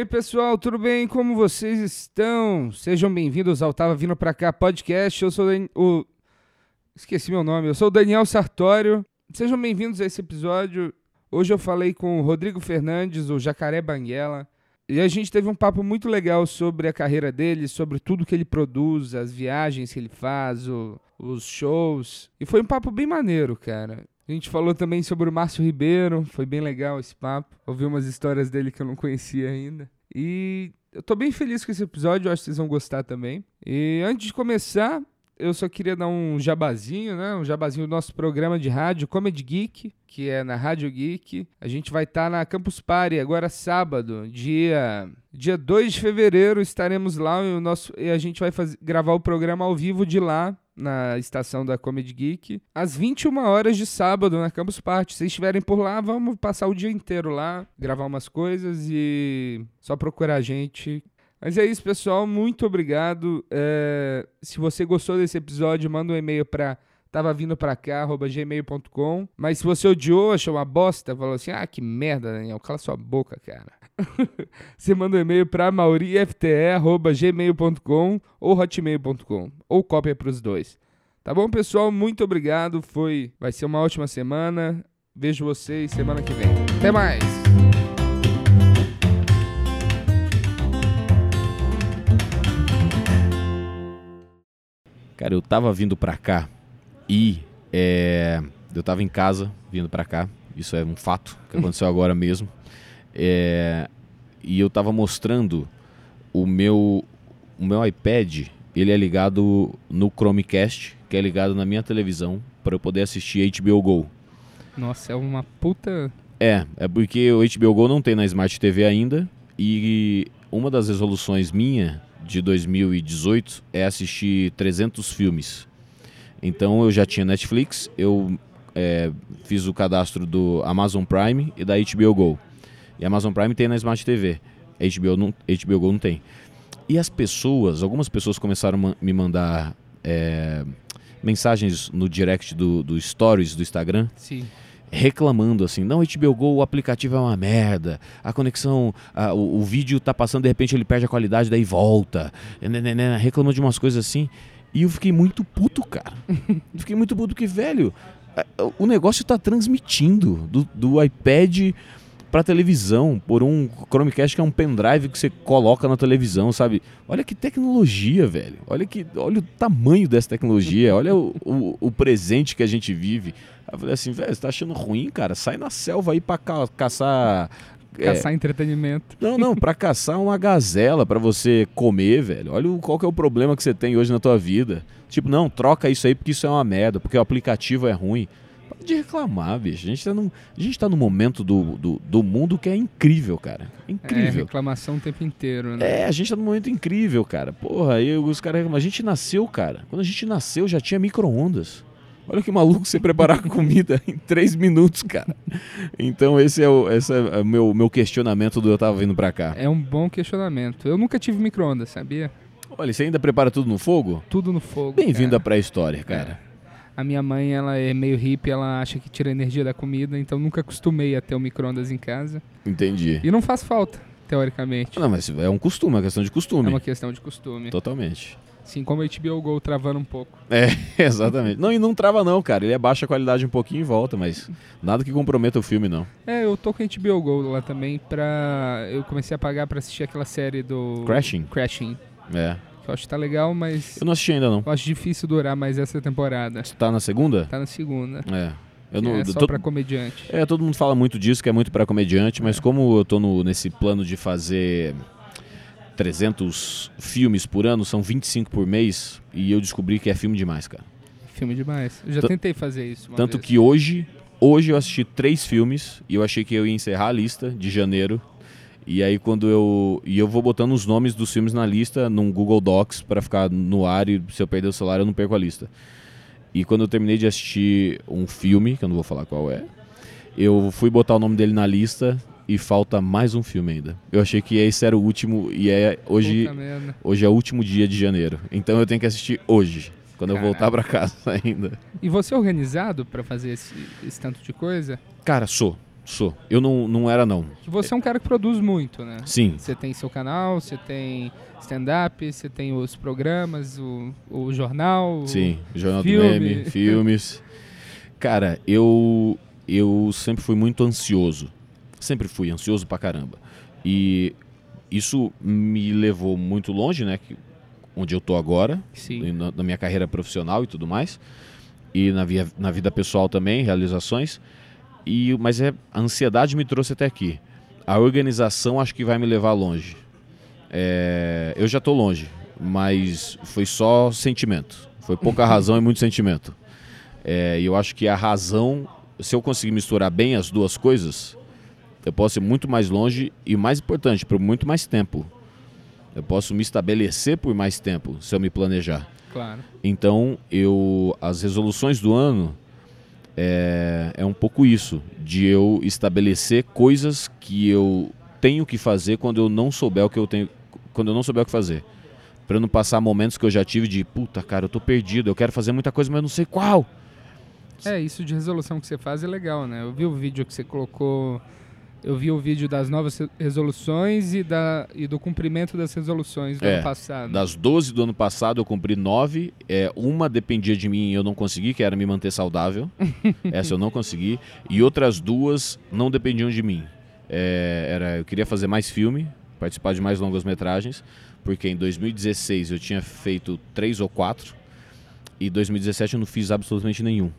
aí, pessoal, tudo bem? Como vocês estão? Sejam bem-vindos ao Tava Vindo Pra Cá podcast. Eu sou o... Esqueci meu nome. Eu sou o Daniel Sartório. Sejam bem-vindos a esse episódio. Hoje eu falei com o Rodrigo Fernandes, o Jacaré Banguela. E a gente teve um papo muito legal sobre a carreira dele, sobre tudo que ele produz, as viagens que ele faz, o, os shows. E foi um papo bem maneiro, cara. A gente falou também sobre o Márcio Ribeiro, foi bem legal esse papo. Ouvi umas histórias dele que eu não conhecia ainda. E eu tô bem feliz com esse episódio, acho que vocês vão gostar também. E antes de começar, eu só queria dar um jabazinho, né? Um jabazinho do nosso programa de rádio Comedy Geek, que é na Rádio Geek. A gente vai estar tá na Campus Party agora sábado, dia dia 2 de fevereiro, estaremos lá e, o nosso, e a gente vai gravar o programa ao vivo de lá na estação da Comedy Geek, às 21 horas de sábado na Campus Party. Se estiverem por lá, vamos passar o dia inteiro lá, gravar umas coisas e só procurar a gente. Mas é isso, pessoal. Muito obrigado. É, se você gostou desse episódio, manda um e-mail para tava vindo pra cá, arroba gmail.com. Mas se você odiou, achou uma bosta, falou assim, ah, que merda, Daniel, cala sua boca, cara. você manda um e-mail pra maurifte.gmail.com ou hotmail.com. Ou cópia pros dois. Tá bom, pessoal? Muito obrigado. Foi, vai ser uma ótima semana. Vejo vocês semana que vem. Até mais! Cara, eu tava vindo pra cá e é, eu tava em casa vindo para cá, isso é um fato que aconteceu agora mesmo. É, e eu tava mostrando o meu o meu iPad, ele é ligado no Chromecast, que é ligado na minha televisão para eu poder assistir HBO Go. Nossa, é uma puta É, é porque o HBO Go não tem na Smart TV ainda e uma das resoluções minha de 2018 é assistir 300 filmes. Então eu já tinha Netflix, eu é, fiz o cadastro do Amazon Prime e da HBO Go. E Amazon Prime tem na Smart TV, HBO, não, HBO Go não tem. E as pessoas, algumas pessoas começaram a me mandar é, mensagens no direct do, do Stories do Instagram. Sim reclamando assim, não, HBO Go, o aplicativo é uma merda, a conexão, a, o, o, vídeo tá passando, de repente ele perde a qualidade, daí volta, né, né, né, reclamando de umas coisas assim. E eu fiquei muito puto, cara. fiquei muito puto que, velho, o negócio tá transmitindo do, do iPad pra televisão por um Chromecast que é um pendrive que você coloca na televisão, sabe? Olha que tecnologia, velho. Olha que olha o tamanho dessa tecnologia, olha o, o, o presente que a gente vive. Eu falei assim, velho, você tá achando ruim, cara? Sai na selva aí pra ca caçar Caçar é. entretenimento. Não, não, para caçar uma gazela para você comer, velho. Olha qual que é o problema que você tem hoje na tua vida. Tipo, não, troca isso aí porque isso é uma merda, porque o aplicativo é ruim. Pode reclamar, bicho. A gente tá num, a gente tá num momento do, do, do mundo que é incrível, cara. Incrível. É, reclamação o tempo inteiro, né? É, a gente tá num momento incrível, cara. Porra, aí os caras reclamam. A gente nasceu, cara. Quando a gente nasceu já tinha micro-ondas. Olha que maluco você preparar comida em três minutos, cara. Então esse é o, esse é meu, meu questionamento do eu tava vindo pra cá. É um bom questionamento. Eu nunca tive micro-ondas, sabia? Olha, você ainda prepara tudo no fogo? Tudo no fogo. Bem-vindo à pré-história, cara. É. A minha mãe, ela é meio hippie, ela acha que tira energia da comida, então nunca acostumei a ter o micro-ondas em casa. Entendi. E não faz falta, teoricamente. Não, mas é um costume, é uma questão de costume. É uma questão de costume. Totalmente. Sim, como o HBO Go travando um pouco. É, exatamente. Não, e não trava não, cara. Ele abaixa a qualidade um pouquinho e volta, mas nada que comprometa o filme, não. É, eu tô com o HBO Go lá também pra... Eu comecei a pagar pra assistir aquela série do... Crashing? Crashing. É. Que eu acho que tá legal, mas... Eu não assisti ainda, não. Eu acho difícil durar mais essa temporada. Tá na segunda? Tá na segunda. É. Eu não, é só pra comediante. É, todo mundo fala muito disso, que é muito pra comediante, mas é. como eu tô no, nesse plano de fazer 300 filmes por ano, são 25 por mês, e eu descobri que é filme demais, cara. Filme demais. Eu já T tentei fazer isso. Tanto vez. que hoje, hoje eu assisti três filmes e eu achei que eu ia encerrar a lista de janeiro. E aí quando eu e eu vou botando os nomes dos filmes na lista num Google Docs para ficar no ar e se eu perder o celular eu não perco a lista. E quando eu terminei de assistir um filme, que eu não vou falar qual é, eu fui botar o nome dele na lista e falta mais um filme ainda. Eu achei que esse era o último e é hoje hoje é o último dia de janeiro. Então eu tenho que assistir hoje, quando Caraca. eu voltar para casa ainda. E você é organizado para fazer esse, esse tanto de coisa? Cara, sou. Sou. Eu não, não era, não. Você é um cara que produz muito, né? Sim. Você tem seu canal, você tem stand-up, você tem os programas, o, o jornal. Sim, Jornal filme. do Meme, filmes. Cara, eu, eu sempre fui muito ansioso. Sempre fui ansioso pra caramba. E isso me levou muito longe, né? que- Onde eu tô agora, na, na minha carreira profissional e tudo mais. E na, via, na vida pessoal também, realizações. E, mas é, a ansiedade me trouxe até aqui. A organização acho que vai me levar longe. É, eu já estou longe, mas foi só sentimento. Foi pouca razão e muito sentimento. É, E eu acho que a razão, se eu conseguir misturar bem as duas coisas, eu posso ir muito mais longe e mais importante, por muito mais tempo. Eu posso me estabelecer por mais tempo se eu me planejar. Claro. Então, eu as resoluções do ano é, é um pouco isso, de eu estabelecer coisas que eu tenho que fazer quando eu não souber o que eu tenho, quando eu não souber o que fazer. Para não passar momentos que eu já tive de puta, cara, eu tô perdido, eu quero fazer muita coisa, mas eu não sei qual. É, isso de resolução que você faz é legal, né? Eu vi o vídeo que você colocou. Eu vi o vídeo das novas re- resoluções e, da, e do cumprimento das resoluções do É, ano passado. Das 12 do ano passado, eu cumpri 9. É, uma dependia de mim e eu não consegui, que era me manter saudável. Essa eu não consegui. E outras duas não dependiam de mim. É, era, eu queria fazer mais filme, participar de mais longas metragens, porque em 2016 eu tinha feito três ou quatro. E em 2017 eu não fiz absolutamente nenhum.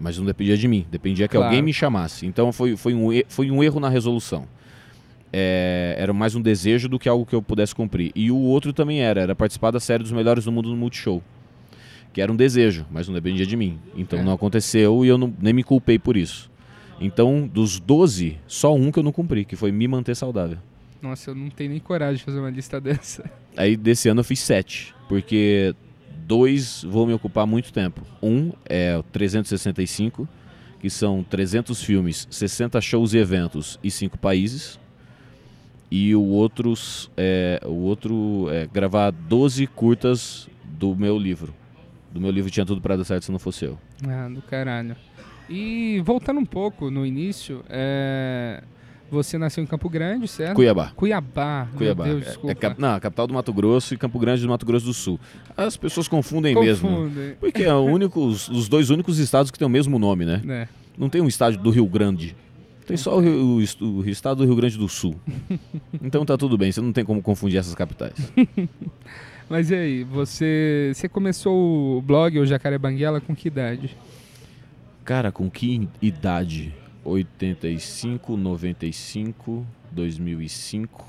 Mas não dependia de mim, dependia que Claro. alguém me chamasse. Então foi, foi, um, foi um erro na resolução. É, era mais um desejo do que algo que eu pudesse cumprir. E o outro também era, era participar da série dos melhores do mundo no Multishow. Que era um desejo, mas não dependia de mim. Então É. não aconteceu e eu não, nem me culpei por isso. Então, dos 12, só um que eu não cumpri, que foi me manter saudável. Nossa, eu não tenho nem coragem de fazer uma lista dessa. Aí desse ano eu fiz sete, porque dois vão me ocupar muito tempo. Um é o 365, que são 300 filmes, 60 shows e eventos e cinco países. E o, outros, é, o outro é gravar 12 curtas do meu livro. Do meu livro Tinha Tudo Pra Dar Certo Se Não Fosse Eu. Ah, do caralho. E voltando um pouco no início, é, você nasceu em Campo Grande, certo? Cuiabá. Cuiabá. meu Cuiabá. Deus, É- desculpa. é, cap- não, a capital do Mato Grosso e Campo Grande do Mato Grosso do Sul. As pessoas confundem mesmo. Confundem. Porque é o único, os, dois únicos estados que têm o mesmo nome, né? É. Não tem um estádio do Rio Grande. Tem só o, Rio- o o estado do Rio Grande do Sul. Então tá tudo bem, você não tem como confundir essas capitais. Mas e aí, você, você começou o blog, o Jacaré Banguela, com que idade? Cara, com que idade? 85, 95, 2005.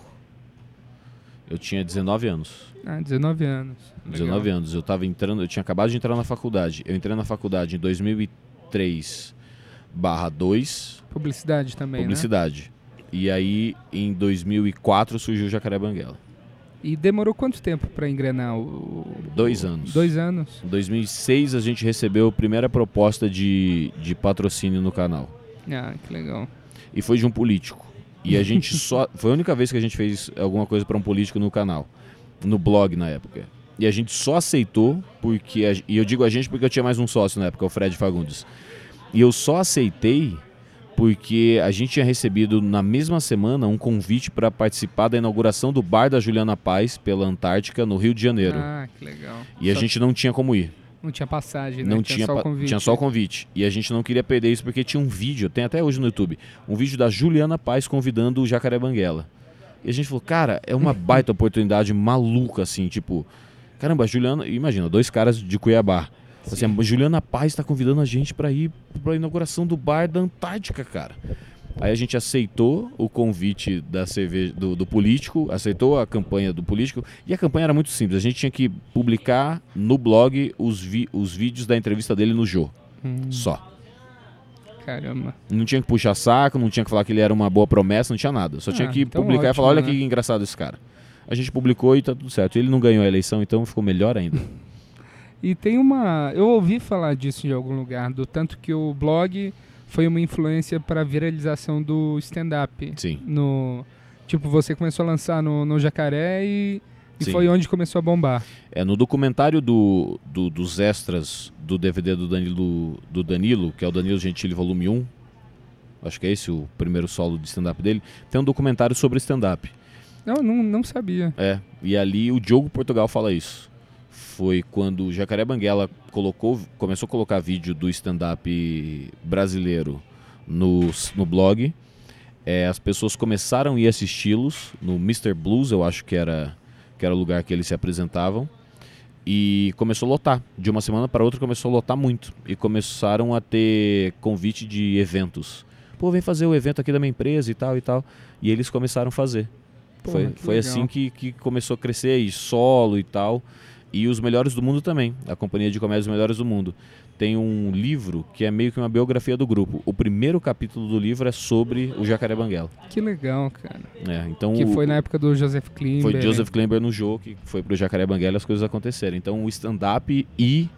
Eu tinha 19 anos. Ah, 19 anos. Legal. 19 anos. Eu tava entrando, eu tinha acabado de entrar na faculdade. Eu entrei na faculdade em 2003 barra 2, Publicidade também, né? publicidade. E aí, em 2004, surgiu o Jacaré Banguela. E demorou quanto tempo pra engrenar o... Dois anos. Dois anos. Em 2006, a gente recebeu a primeira proposta de, de patrocínio no canal. Ah, que legal. E foi de um político. E a gente só. Foi a única vez que a gente fez alguma coisa para um político no canal. No blog na época. E a gente só aceitou porque. a- e eu digo a gente porque eu tinha mais um sócio na época, o Fred Fagundes. E eu só aceitei porque a gente tinha recebido na mesma semana um convite para participar da inauguração do bar da Juliana Paz pela Antártica, no Rio de Janeiro. Ah, que legal. e a Só- gente não tinha como ir. Não tinha passagem, né? Não tinha, só o pa- convite. tinha só o convite. E a gente não queria perder isso porque tinha um vídeo, tem até hoje no YouTube, um vídeo da Juliana Paz convidando o Jacaré Banguela. E a gente falou, cara, é uma baita oportunidade maluca, assim, tipo, caramba, Juliana, imagina, dois caras de Cuiabá. Assim, a Juliana Paz está convidando a gente para ir para a inauguração do bar da Antártica, cara. Aí a gente aceitou o convite da cerveja, do, do político, aceitou a campanha do político, e a campanha era muito simples. A gente tinha que publicar no blog os, vi- os vídeos da entrevista dele no Jô. Hum, Só. caramba. Não tinha que puxar saco, não tinha que falar que ele era uma boa promessa, não tinha nada. Só tinha Ah, que então publicar e ótimo, falar: olha né? que engraçado esse cara. A gente publicou e tá tudo certo. Ele não ganhou a eleição, então ficou melhor ainda. E tem uma. Eu ouvi falar disso em algum lugar, do tanto que o blog foi uma influência para a viralização do stand-up. Sim. No. Tipo, você começou a lançar no, no Jacaré e, e foi onde começou a bombar. É, no documentário do, do- dos extras do DVD do Danilo, do Danilo, que é o Danilo Gentili Volume 1, acho que é esse o primeiro solo de stand-up dele, tem um documentário sobre stand-up. Não, não, não sabia. É, e ali o Diogo Portugal fala isso. Foi quando o Jacaré Banguela colocou, começou a colocar vídeo do stand-up brasileiro no, no blog. É, as pessoas começaram a ir assisti-los no Mr. Blues, eu acho que era, que era o lugar que eles se apresentavam. E começou a lotar. De uma semana para outra começou a lotar muito. E começaram a ter convite de eventos. Pô, vem fazer o evento aqui da minha empresa e tal e tal. E eles começaram a fazer. Pô, foi foi legal. assim que, que começou a crescer aí, solo e tal. E os melhores do mundo também. A companhia de comédia Os Melhores do Mundo. Tem um livro que é meio que uma biografia do grupo. O primeiro capítulo do livro é sobre o Jacaré Banguela. Que legal, cara. É, então Que o- foi na época do Joseph Klimber. foi Joseph Klember no jogo que foi pro Jacaré Banguela e as coisas aconteceram. Então o stand-up e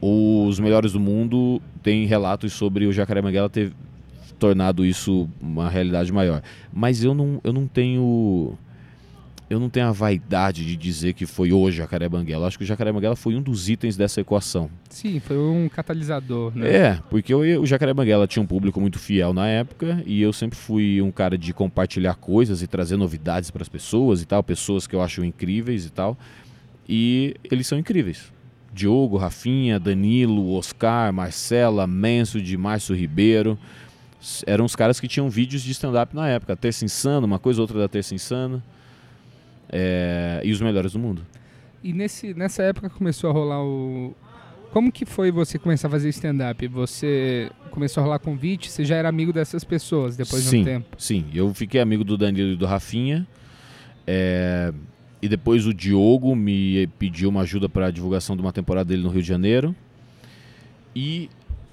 os melhores do mundo têm relatos sobre o Jacaré Banguela ter tornado isso uma realidade maior. Mas eu não, eu não tenho eu não tenho a vaidade de dizer que foi o Jacaré Banguela. Eu Acho que o Jacaré Banguela foi um dos itens dessa equação. Sim, foi um catalisador, né? É, porque eu- o Jacaré Banguela tinha um público muito fiel na época e eu sempre fui um cara de compartilhar coisas e trazer novidades para as pessoas e tal, pessoas que eu acho incríveis e tal. E eles são incríveis. Diogo, Rafinha, Danilo, Oscar, Marcela, Menso de Márcio Ribeiro. Eram os caras que tinham vídeos de stand-up na época. Terça Insana, uma coisa ou outra da Terça Insana. É, e os melhores do mundo. E nesse, nessa época começou a rolar o. Como que foi você começar a fazer stand-up? Você começou a rolar convite? Você já era amigo dessas pessoas depois de sim, um tempo? Sim, eu fiquei amigo do Danilo e do Rafinha. é, e depois o Diogo me pediu uma ajuda para a divulgação de uma temporada dele no Rio de Janeiro. E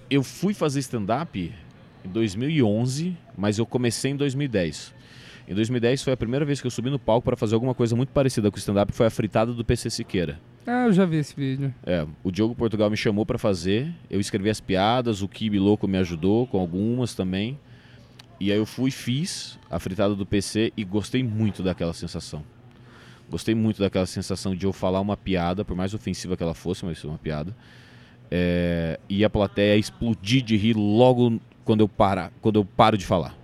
eu fui fazer stand-up em 2011, mas eu comecei em 2010. Em 2010 foi a primeira vez que eu subi no palco para fazer alguma coisa muito parecida com o stand-up, foi a fritada do PC Siqueira. Ah, eu já vi esse vídeo. É, o Diogo Portugal me chamou pra fazer, eu escrevi as piadas, o Kibi Louco me ajudou com algumas também. E aí eu fui, fiz a fritada do PC e gostei muito daquela sensação. Gostei muito daquela sensação de eu falar uma piada, por mais ofensiva que ela fosse, mas foi uma piada. É, e a plateia explodir de rir logo quando eu parar, quando eu paro de falar.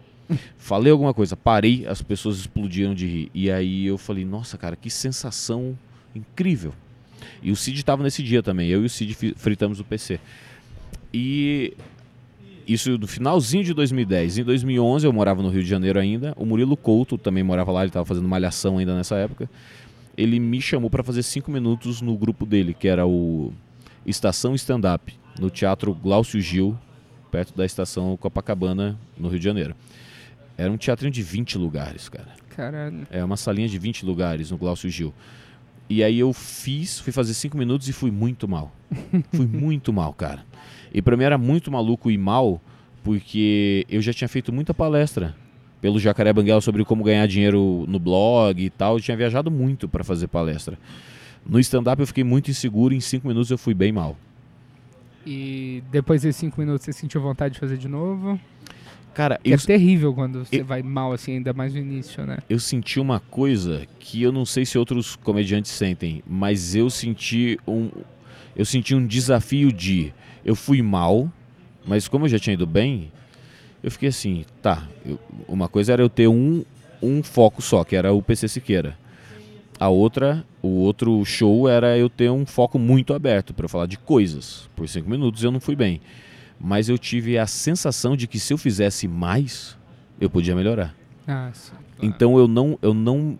Falei alguma coisa, parei, as pessoas explodiram de rir. E aí eu falei, nossa, cara, que sensação incrível. E o Cid estava nesse dia também. Eu e o Cid fritamos o PC. E isso no finalzinho de 2010. Em 2011 eu morava no Rio de Janeiro ainda. O Murilo Couto também morava lá, ele estava fazendo malhação ainda nessa época. Ele me chamou para fazer cinco minutos no grupo dele, que era o Estação Stand Up, no Teatro Glaucio Gil, perto da Estação Copacabana, no Rio de Janeiro. Era um teatrinho de 20 lugares, cara. Caralho. É uma salinha de 20 lugares no Glaucio Gil. E aí eu fiz, fui fazer 5 minutos e fui muito mal. fui muito mal, cara. E pra mim era muito maluco e mal, porque eu já tinha feito muita palestra pelo Jacaré Banguela sobre como ganhar dinheiro no blog e tal. Eu tinha viajado muito pra fazer palestra. No stand-up eu fiquei muito inseguro, em 5 minutos eu fui bem mal. E depois desses cinco minutos você sentiu vontade de fazer de novo? Cara, Que eu, é terrível quando você eu- vai mal assim, ainda mais no início, né? eu senti uma coisa que eu não sei se outros comediantes sentem, mas eu senti um eu senti um desafio de eu fui mal, mas como eu já tinha ido bem, eu fiquei assim, tá, eu- uma coisa era eu ter um um foco só, que era o PC Siqueira. A outra, o outro show era eu ter um foco muito aberto para falar de coisas. Por cinco minutos eu não fui bem, mas eu tive a sensação de que se eu fizesse mais, eu podia melhorar. Ah, sim. claro. Então eu não, eu não,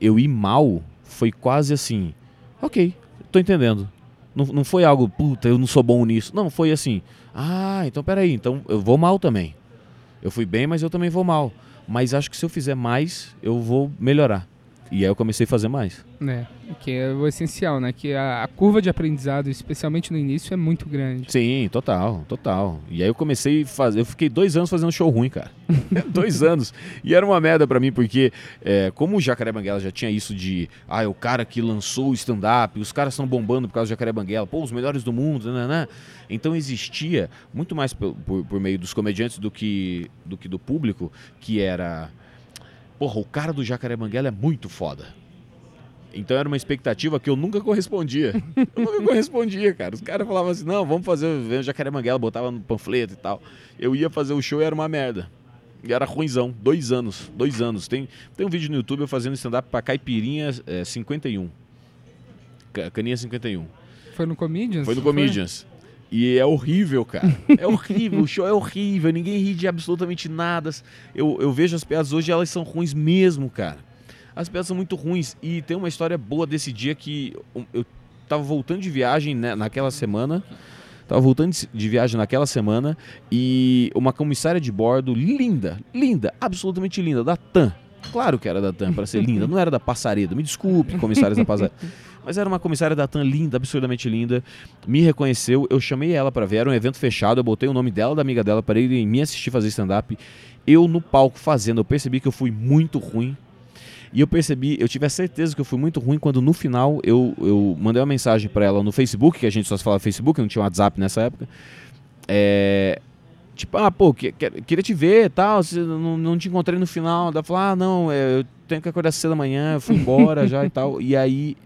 eu ir mal foi quase assim, ok, tô entendendo. Não, não foi algo, puta, eu não sou bom nisso. Não, foi assim, ah, então peraí, então eu vou mal também. Eu fui bem, mas eu também vou mal. Mas acho que se eu fizer mais, eu vou melhorar. E aí eu comecei a fazer mais. É, que é o essencial, né? Que a, a curva de aprendizado, especialmente no início, é muito grande. Sim, total, total. E aí eu comecei a fazer. Eu fiquei dois anos fazendo show ruim, cara. dois anos. E era uma merda pra mim, porque é, como o Jacaré Banguela já tinha isso de. Ah, é o cara que lançou o stand-up, os caras estão bombando por causa do Jacaré Banguela, pô, os melhores do mundo, né? né? Então existia muito mais por, por, por meio dos comediantes do que, do que do público, que era. Porra, o cara do Jacaré Banguela é muito foda. Então era uma expectativa que eu nunca correspondia. Eu nunca correspondia, cara. Os caras falavam assim, não, vamos fazer o Jacaré Manguela, botava no panfleto e tal. Eu ia fazer o show e era uma merda. E era ruimzão. Dois anos. Dois anos. Tem, tem um vídeo no YouTube eu fazendo stand-up pra Caipirinha é, 51. Caninha 51. Foi no Comedians? Foi no Comedians. Foi? E é horrível, cara. É horrível, o show é horrível, ninguém ri de absolutamente nada. Eu, eu vejo as piadas hoje, elas são ruins mesmo, cara. As piadas são muito ruins. E tem uma história boa desse dia que eu tava voltando de viagem né, naquela semana. Tava voltando de viagem naquela semana e uma comissária de bordo linda, linda, absolutamente linda, da TAM. Claro que era da TAM para ser linda, não era da Passareda. Me desculpe, comissários da Passareda. Mas era uma comissária da TAM linda, absurdamente linda. Me reconheceu, eu chamei ela para ver, era um evento fechado, eu botei o nome dela, da amiga dela, para ir me assistir fazer stand-up. Eu no palco fazendo, eu percebi que eu fui muito ruim. E eu percebi, eu tive a certeza que eu fui muito ruim quando no final eu, eu mandei uma mensagem para ela no Facebook, que a gente só se falava Facebook, não tinha WhatsApp nessa época. É, tipo, ah, pô, que, que, queria te ver e tal, não, não te encontrei no final. Ela falou, ah, não, é, eu tenho que acordar cedo da manhã, eu fui embora já e tal. E aí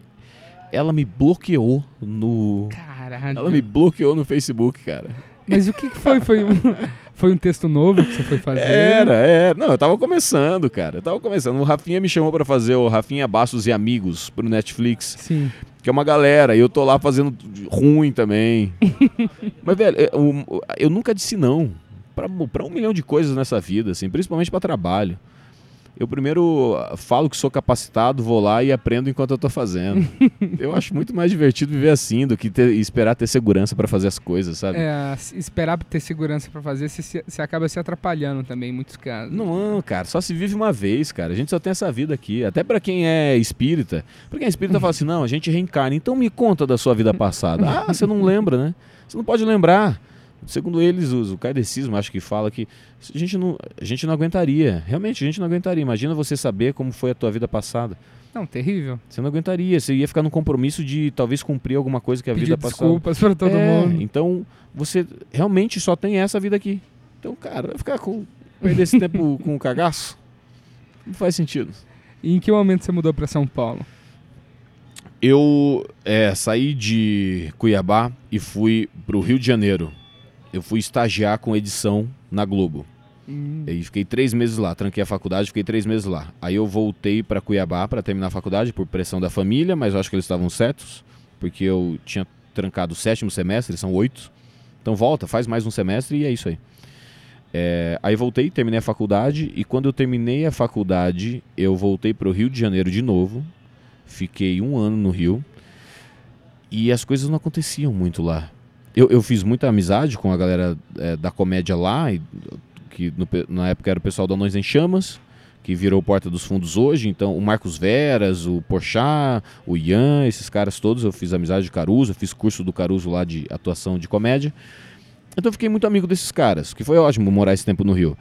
ela me bloqueou no. Caralho. Ela me bloqueou no Facebook, cara. Mas o que, foi? Foi um, foi um texto novo que você foi fazer? Era, era. Não, eu tava começando, cara. Eu tava começando. O Rafinha me chamou para fazer o Rafinha Bastos e Amigos pro Netflix. Sim. Que é uma galera. E eu tô lá fazendo ruim também. Mas, velho, eu, eu, nunca disse não. Pra, pra um milhão de coisas nessa vida, assim, principalmente para trabalho eu primeiro falo que sou capacitado, vou lá e aprendo enquanto eu estou fazendo. eu acho muito mais divertido viver assim do que ter, esperar ter segurança para fazer as coisas, sabe? É, esperar ter segurança para fazer, você, acaba se atrapalhando também em muitos casos. Não, cara, só se vive uma vez, cara. A gente só tem essa vida aqui. Até para quem é espírita. Pra quem é espírita fala assim: não, a gente reencarna. Então me conta da sua vida passada. Ah, você não lembra, né? Você não pode lembrar. Segundo eles, o, o kardecismo acho que fala que a gente, não, a gente não aguentaria. Realmente, a gente não aguentaria. Imagina você saber como foi a tua vida passada. Não, terrível. Você não aguentaria. Você ia ficar no compromisso de talvez cumprir alguma coisa que a Pedir vida passada. desculpas para todo é, mundo. Então, você realmente só tem essa vida aqui. Então, cara, vai ficar com. perder esse tempo com o cagaço? Não faz sentido. E em que momento você mudou para São Paulo? Eu é, saí de Cuiabá e fui para o Rio de Janeiro eu fui estagiar com edição na Globo. Hum. E fiquei três meses lá, tranquei a faculdade, fiquei três meses lá. Aí eu voltei para Cuiabá para terminar a faculdade por pressão da família, mas eu acho que eles estavam certos, porque eu tinha trancado o sétimo semestre, são oito. Então volta, faz mais um semestre e é isso aí. É, aí voltei, terminei a faculdade e quando eu terminei a faculdade, eu voltei para o Rio de Janeiro de novo. Fiquei um ano no Rio e as coisas não aconteciam muito lá eu, eu fiz muita amizade com a galera é, da comédia lá, e, que no, na época era o pessoal da Nós em Chamas, que virou Porta dos Fundos hoje. Então, o Marcos Veras, o Porchat, o Ian, esses caras todos, eu fiz amizade de Caruso, fiz curso do Caruso lá de atuação de comédia. Então, eu fiquei muito amigo desses caras, que foi ótimo morar esse tempo no Rio.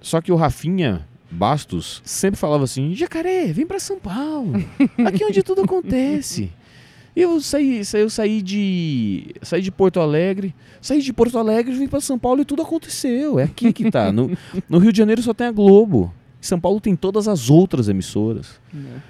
Só que o Rafinha Bastos sempre falava assim: Jacaré, vem para São Paulo, aqui é onde tudo acontece. Eu saí, eu saí de saí de Porto Alegre, saí de Porto Alegre, vim para São Paulo e tudo aconteceu. É aqui que tá. No, no, Rio de Janeiro só tem a Globo. Em São Paulo tem todas as outras emissoras. É.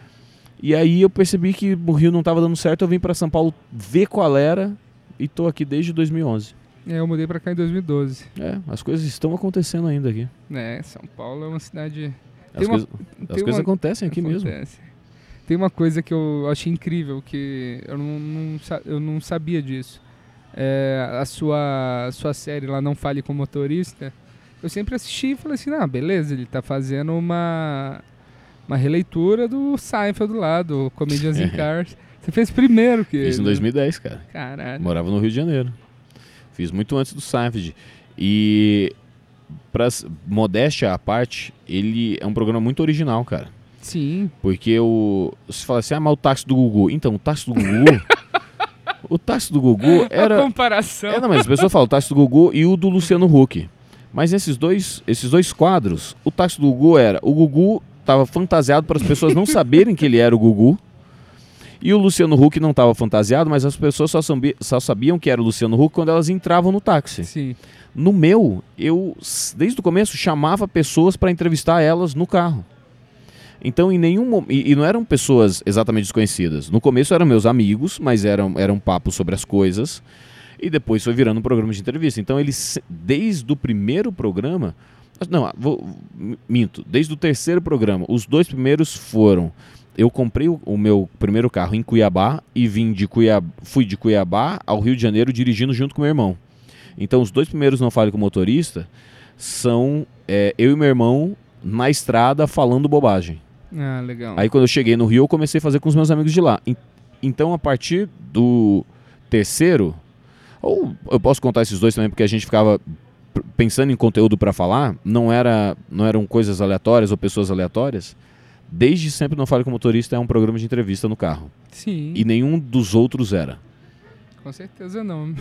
E aí eu percebi que o Rio não estava dando certo, eu vim para São Paulo ver qual era e tô aqui desde 2011. É, eu mudei para cá em 2012. É, as coisas estão acontecendo ainda aqui. É, São Paulo é uma cidade as, uma, coisa, as coisas acontecem aqui acontece. mesmo. Tem uma coisa que eu achei incrível, que eu não, não eu não sabia disso. É, a sua, a sua série lá, Não Fale com Motorista, eu sempre assisti e falei assim, ah, beleza, ele está fazendo uma, uma releitura do Seinfeld lá, do Comedians in Cars. Você fez primeiro que Fiz em 2010, cara. Caralho. Morava no Rio de Janeiro. Fiz muito antes do Seinfeld. E, pra modéstia à parte, ele é um programa muito original, cara. Sim. Porque o. Você fala assim, ah, mas o táxi do Gugu. Então, o táxi do Gugu. o táxi do Gugu era. A comparação. É, não, mas as pessoas falam o táxi do Gugu e o do Luciano Huck. Mas esses dois, esses dois quadros, o táxi do Gugu era. O Gugu estava fantasiado para as pessoas não saberem que ele era o Gugu. E o Luciano Huck não estava fantasiado, mas as pessoas só, só, sabiam que era o Luciano Huck quando elas entravam no táxi. Sim. No meu, eu, desde o começo, chamava pessoas para entrevistar elas no carro. Então, em nenhum momento. E, e não eram pessoas exatamente desconhecidas. No começo eram meus amigos, mas eram, eram papos sobre as coisas. E depois foi virando um programa de entrevista. Então, eles, desde o primeiro programa. Não, vou, minto. Desde o terceiro programa, os dois primeiros foram. Eu comprei o, o meu primeiro carro em Cuiabá e vim de Cuiabá, fui de Cuiabá ao Rio de Janeiro dirigindo junto com meu irmão. Então, os dois primeiros Não Fale com o Motorista são é, eu e meu irmão na estrada falando bobagem. Ah, legal. Aí, quando eu cheguei no Rio, eu comecei a fazer com os meus amigos de lá. Então, a partir do terceiro, ou eu posso contar esses dois também, porque a gente ficava pensando em conteúdo para falar, não, era, não eram coisas aleatórias ou pessoas aleatórias. Desde sempre Não Fale com Motorista é um programa de entrevista no carro. Sim. E nenhum dos outros era. Com certeza não.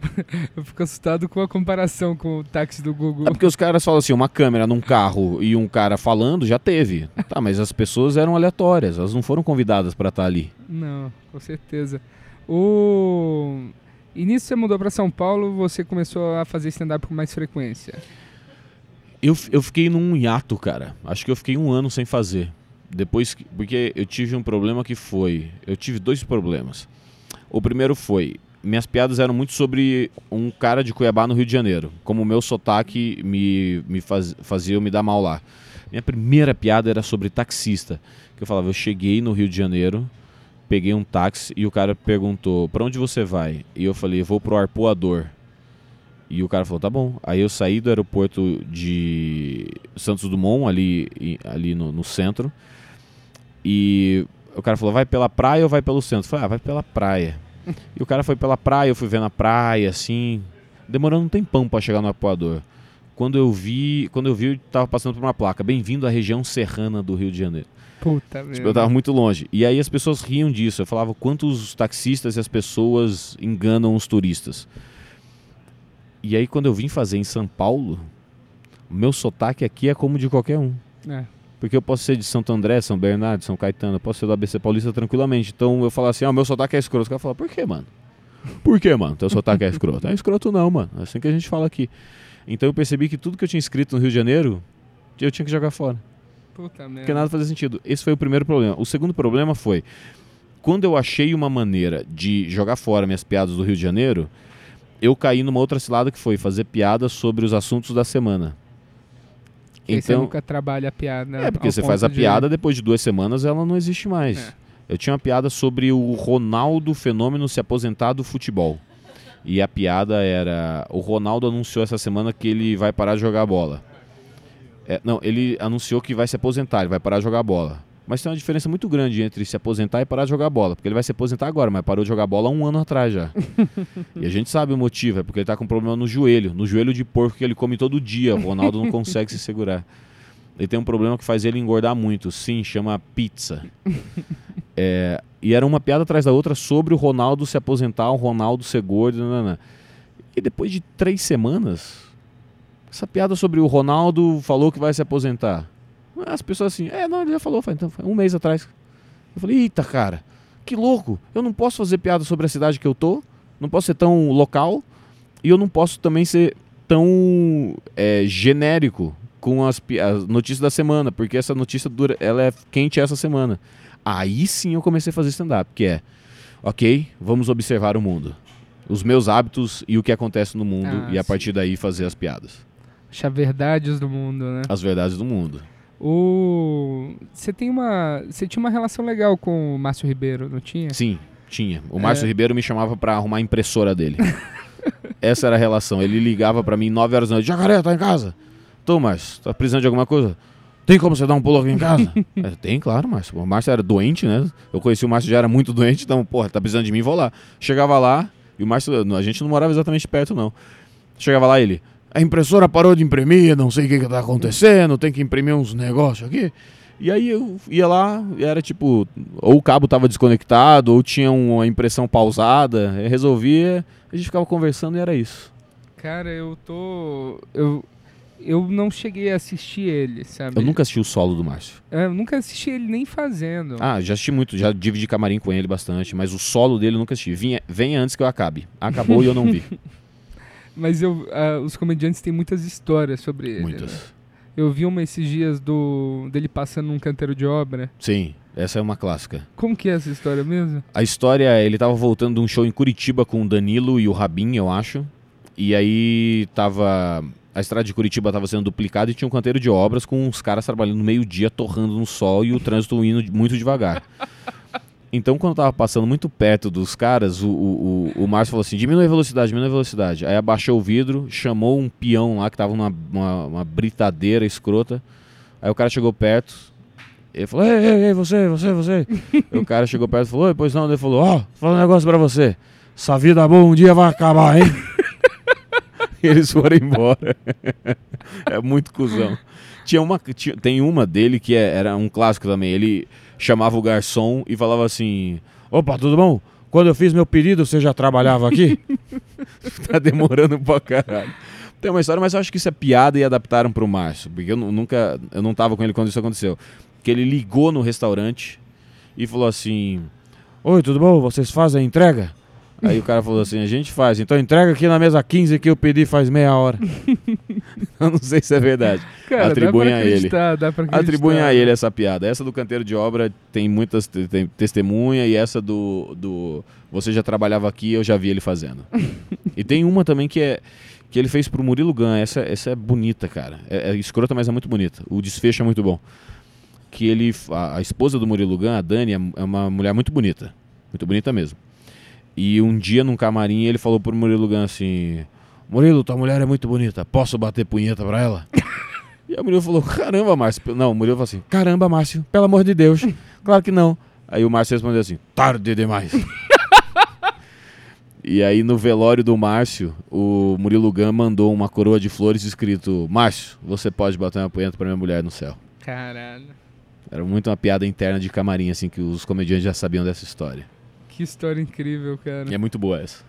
Eu fico assustado com a comparação com o táxi do Google. É porque os caras falam assim, uma câmera num carro e um cara falando, já teve. Tá, mas as pessoas eram aleatórias, elas não foram convidadas para estar ali. Não, com certeza. O... E nisso você mudou para São Paulo, você começou a fazer stand-up com mais frequência? Eu, eu fiquei num hiato, cara. Acho que eu fiquei um ano sem fazer. Depois, que, porque eu tive um problema que foi... Eu tive dois problemas. O primeiro foi, minhas piadas eram muito sobre um cara de Cuiabá no Rio de Janeiro. Como o meu sotaque me, me faz, fazia me dar mal lá. Minha primeira piada era sobre taxista. Que eu falava, eu cheguei no Rio de Janeiro, peguei um táxi e o cara perguntou, para onde você vai? E eu falei, vou pro Arpoador. E o cara falou, tá bom. Aí eu saí do aeroporto de Santos Dumont, ali, ali no, no centro. E o cara falou, vai pela praia ou vai pelo centro? Eu falei, ah, vai pela praia. E o cara foi pela praia, eu fui ver na praia, assim, demorando um tempão para chegar no apoiador. Quando eu vi, quando eu vi, eu tava passando por uma placa, bem-vindo à região serrana do Rio de Janeiro. Puta tipo, eu tava muito longe. E aí as pessoas riam disso. Eu falava quantos taxistas e as pessoas enganam os turistas. E aí quando eu vim fazer em São Paulo, o meu sotaque aqui é como de qualquer um. É. Porque eu posso ser de Santo André, São Bernardo, São Caetano, eu posso ser do ABC Paulista tranquilamente. Então eu falo assim, ah, meu sotaque é escroto. O cara fala, por que, mano? Por que, mano? Teu sotaque é escroto? É escroto não, mano. É assim que a gente fala aqui. Então eu percebi que tudo que eu tinha escrito no Rio de Janeiro, eu tinha que jogar fora. Puta merda. Porque nada fazia sentido. Esse foi o primeiro problema. O segundo problema foi, quando eu achei uma maneira de jogar fora minhas piadas do Rio de Janeiro, eu caí numa outra cilada que foi fazer piadas sobre os assuntos da semana. Então, você nunca trabalha a piada. É, porque você faz a de... piada, depois de duas semanas ela não existe mais. É. Eu tinha uma piada sobre o Ronaldo Fenômeno se aposentar do futebol. E a piada era: o Ronaldo anunciou essa semana que ele vai parar de jogar bola. É, não, ele anunciou que vai se aposentar, ele vai parar de jogar bola. Mas tem uma diferença muito grande entre se aposentar e parar de jogar bola. Porque ele vai se aposentar agora, mas parou de jogar bola um ano atrás já. e a gente sabe o motivo, é porque ele está com problema no joelho. No joelho de porco que ele come todo dia. O Ronaldo não consegue se segurar. Ele tem um problema que faz ele engordar muito. Sim, chama pizza. É, e era uma piada atrás da outra sobre o Ronaldo se aposentar, o Ronaldo ser gordo. Nanana. E depois de três semanas, essa piada sobre o Ronaldo falou que vai se aposentar. As pessoas assim, é, não, ele já falou, então, foi um mês atrás. Eu falei, eita, cara, que louco. Eu não posso fazer piada sobre a cidade que eu tô, não posso ser tão local, e eu não posso também ser tão é, genérico com as, as, notícias da semana, porque essa notícia dura, ela é quente essa semana. Aí sim eu comecei a fazer stand-up, que é, ok, vamos observar o mundo. Os meus hábitos e o que acontece no mundo, ah, e a sim. partir daí fazer as piadas. Achar verdades do mundo, né? As verdades do mundo. O você tem uma, você tinha uma relação legal com o Márcio Ribeiro, não tinha? Sim, tinha. O Márcio é... Ribeiro me chamava para arrumar a impressora dele. Essa era a relação. Ele ligava para mim 9 horas da noite. Jacaré, tá em casa? Tô, Márcio. Tá precisando de alguma coisa? Tem como você dar um pulo aqui em casa? é, tem, claro, Márcio. O Márcio era doente, né? Eu conheci o Márcio já era muito doente, então, porra, tá precisando de mim, vou lá. Chegava lá, e o Márcio, a gente não morava exatamente perto, não. Chegava lá ele, a impressora parou de imprimir, não sei o que, está acontecendo, tem que imprimir uns negócios aqui. E aí eu ia lá era tipo, ou o cabo estava desconectado, ou tinha uma impressão pausada, eu resolvia, a gente ficava conversando e era isso. Cara, eu tô. Eu, eu não cheguei a assistir ele, sabe? Eu nunca assisti o solo do Márcio. É, eu nunca assisti ele nem fazendo. Ah, já assisti muito, já dividi camarim com ele bastante, mas o solo dele eu nunca assisti. Vinha, venha antes que eu acabe. Acabou e eu não vi. Mas eu, uh, os comediantes têm muitas histórias sobre ele. Muitas. Né? Eu vi uma esses dias do dele passando num canteiro de obra. Sim, essa é uma clássica. Como que é essa história mesmo? A história, ele tava voltando de um show em Curitiba com o Danilo e o Rabin, eu acho. E aí tava. A estrada de Curitiba estava sendo duplicada e tinha um canteiro de obras com uns caras trabalhando no meio-dia, torrando no sol e o trânsito indo muito devagar. Então, quando tava passando muito perto dos caras, o, o, o Márcio falou assim: diminui a velocidade, diminui a velocidade. Aí abaixou o vidro, chamou um peão lá que tava numa uma, uma britadeira escrota. Aí o cara chegou perto, ele falou: Ei, ei, ei, você, você, você. o cara chegou perto e falou: Oi, pois não. Ele falou: Ó, oh, falar um negócio pra você. Essa vida boa um dia vai acabar, hein? eles foram embora. é muito cuzão. Tinha uma, tinha, tem uma dele que é, era um clássico também. Ele chamava o garçom e falava assim: Opa, tudo bom? Quando eu fiz meu pedido, você já trabalhava aqui? tá demorando pra caralho. Tem uma história, mas eu acho que isso é piada e adaptaram pro Márcio. Porque eu nunca. Eu não tava com ele quando isso aconteceu. Que ele ligou no restaurante e falou assim: Oi, tudo bom? Vocês fazem a entrega? Aí o cara falou assim: a gente faz, então entrega aqui na mesa 15 que eu pedi faz meia hora. eu não sei se é verdade. Cara, Atribui a ele. Dá pra Atribui a ele essa piada. Essa do canteiro de obra tem muitas tem testemunha e essa do, do você já trabalhava aqui, eu já vi ele fazendo. e tem uma também que é que ele fez pro Murilo Gun. Essa, essa é bonita, cara. É, é escrota, mas é muito bonita. O desfecho é muito bom. Que ele a, a esposa do Murilo Gun, a Dani, é, é uma mulher muito bonita. Muito bonita mesmo. E um dia num camarim ele falou pro Murilo Gun assim: Murilo, tua mulher é muito bonita, posso bater punheta pra ela? e o Murilo falou: Caramba, Márcio. Não, o Murilo falou assim: Caramba, Márcio, pelo amor de Deus. claro que não. Aí o Márcio respondeu assim: Tarde demais. e aí no velório do Márcio, o Murilo Gun mandou uma coroa de flores escrito: Márcio, você pode bater uma punheta pra minha mulher no céu. Caralho. Era muito uma piada interna de camarim, assim, que os comediantes já sabiam dessa história. Que história incrível, cara. E é muito boa essa.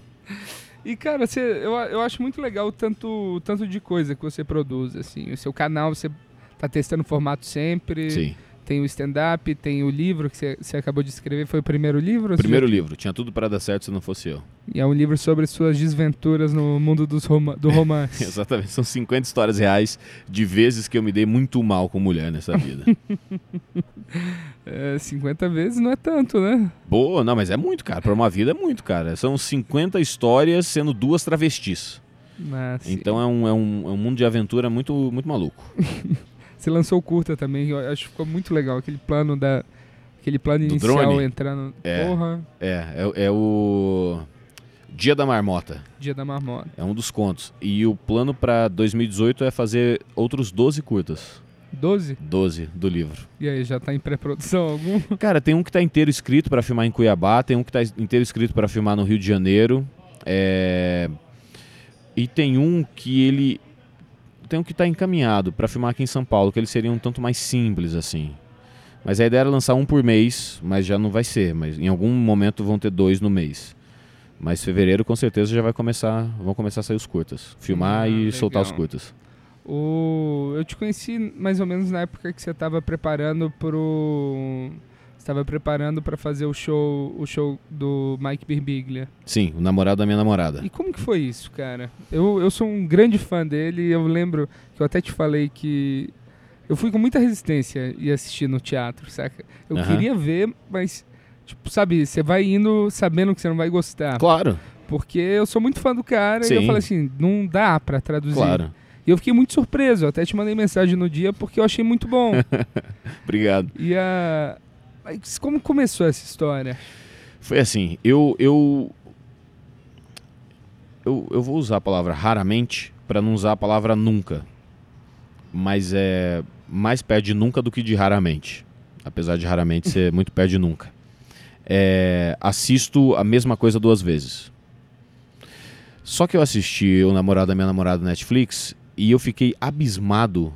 e, cara, você, eu, eu acho muito legal o tanto, tanto de coisa que você produz, assim. O seu canal, você tá testando formato sempre. Sim. Tem o stand-up, tem o livro que você acabou de escrever. Foi o primeiro livro? Primeiro já... livro. Tinha tudo para dar certo se não fosse eu. E é um livro sobre suas desventuras no mundo dos rom do romance. Exatamente. São 50 histórias reais de vezes que eu me dei muito mal com mulher nessa vida. é, 50 vezes não é tanto, né? Boa, não, mas é muito, cara. Para uma vida é muito, cara. São 50 histórias sendo duas travestis. Ah, então é um, é, um, é um mundo de aventura muito, muito maluco. Você lançou o curta também, eu acho que ficou muito legal aquele plano da aquele plano Do inicial drone? entrando. É, Porra. É, é, é o Dia da Marmota. Dia da Marmota. É um dos contos. E o plano para 2018 é fazer outros 12 curtas. 12? 12 do livro. E aí, já tá em pré-produção algum? Cara, tem um que tá inteiro escrito para filmar em Cuiabá, tem um que tá inteiro escrito para filmar no Rio de Janeiro. É... E tem um que ele tem um que está encaminhado para filmar aqui em São Paulo, que ele seria um tanto mais simples assim. Mas a ideia era lançar um por mês, mas já não vai ser. Mas em algum momento vão ter dois no mês. Mas fevereiro com certeza já vai começar, vão começar a sair os curtas, filmar ah, e legal. soltar os curtas. O, eu te conheci mais ou menos na época que você estava preparando pro estava preparando para fazer o show, o show do Mike Birbiglia. Sim, o namorado da minha namorada. E como que foi isso, cara? Eu, eu sou um grande fã dele e eu lembro que eu até te falei que eu fui com muita resistência e assistir no teatro, saca? Eu queria ver, mas tipo, sabe, você vai indo sabendo que você não vai gostar. Claro. Porque eu sou muito fã do cara Sim. e eu falei assim, não dá para traduzir. Claro. E eu fiquei muito surpreso, eu até te mandei mensagem no dia porque eu achei muito bom. Obrigado. E a mas como começou essa história? Foi assim, eu eu eu, eu vou usar a palavra raramente para não usar a palavra nunca. Mas é mais perto de nunca do que de raramente. Apesar de raramente ser muito perto de nunca. É, assisto a mesma coisa duas vezes. Só que eu assisti o namorado da minha namorada Netflix e eu fiquei abismado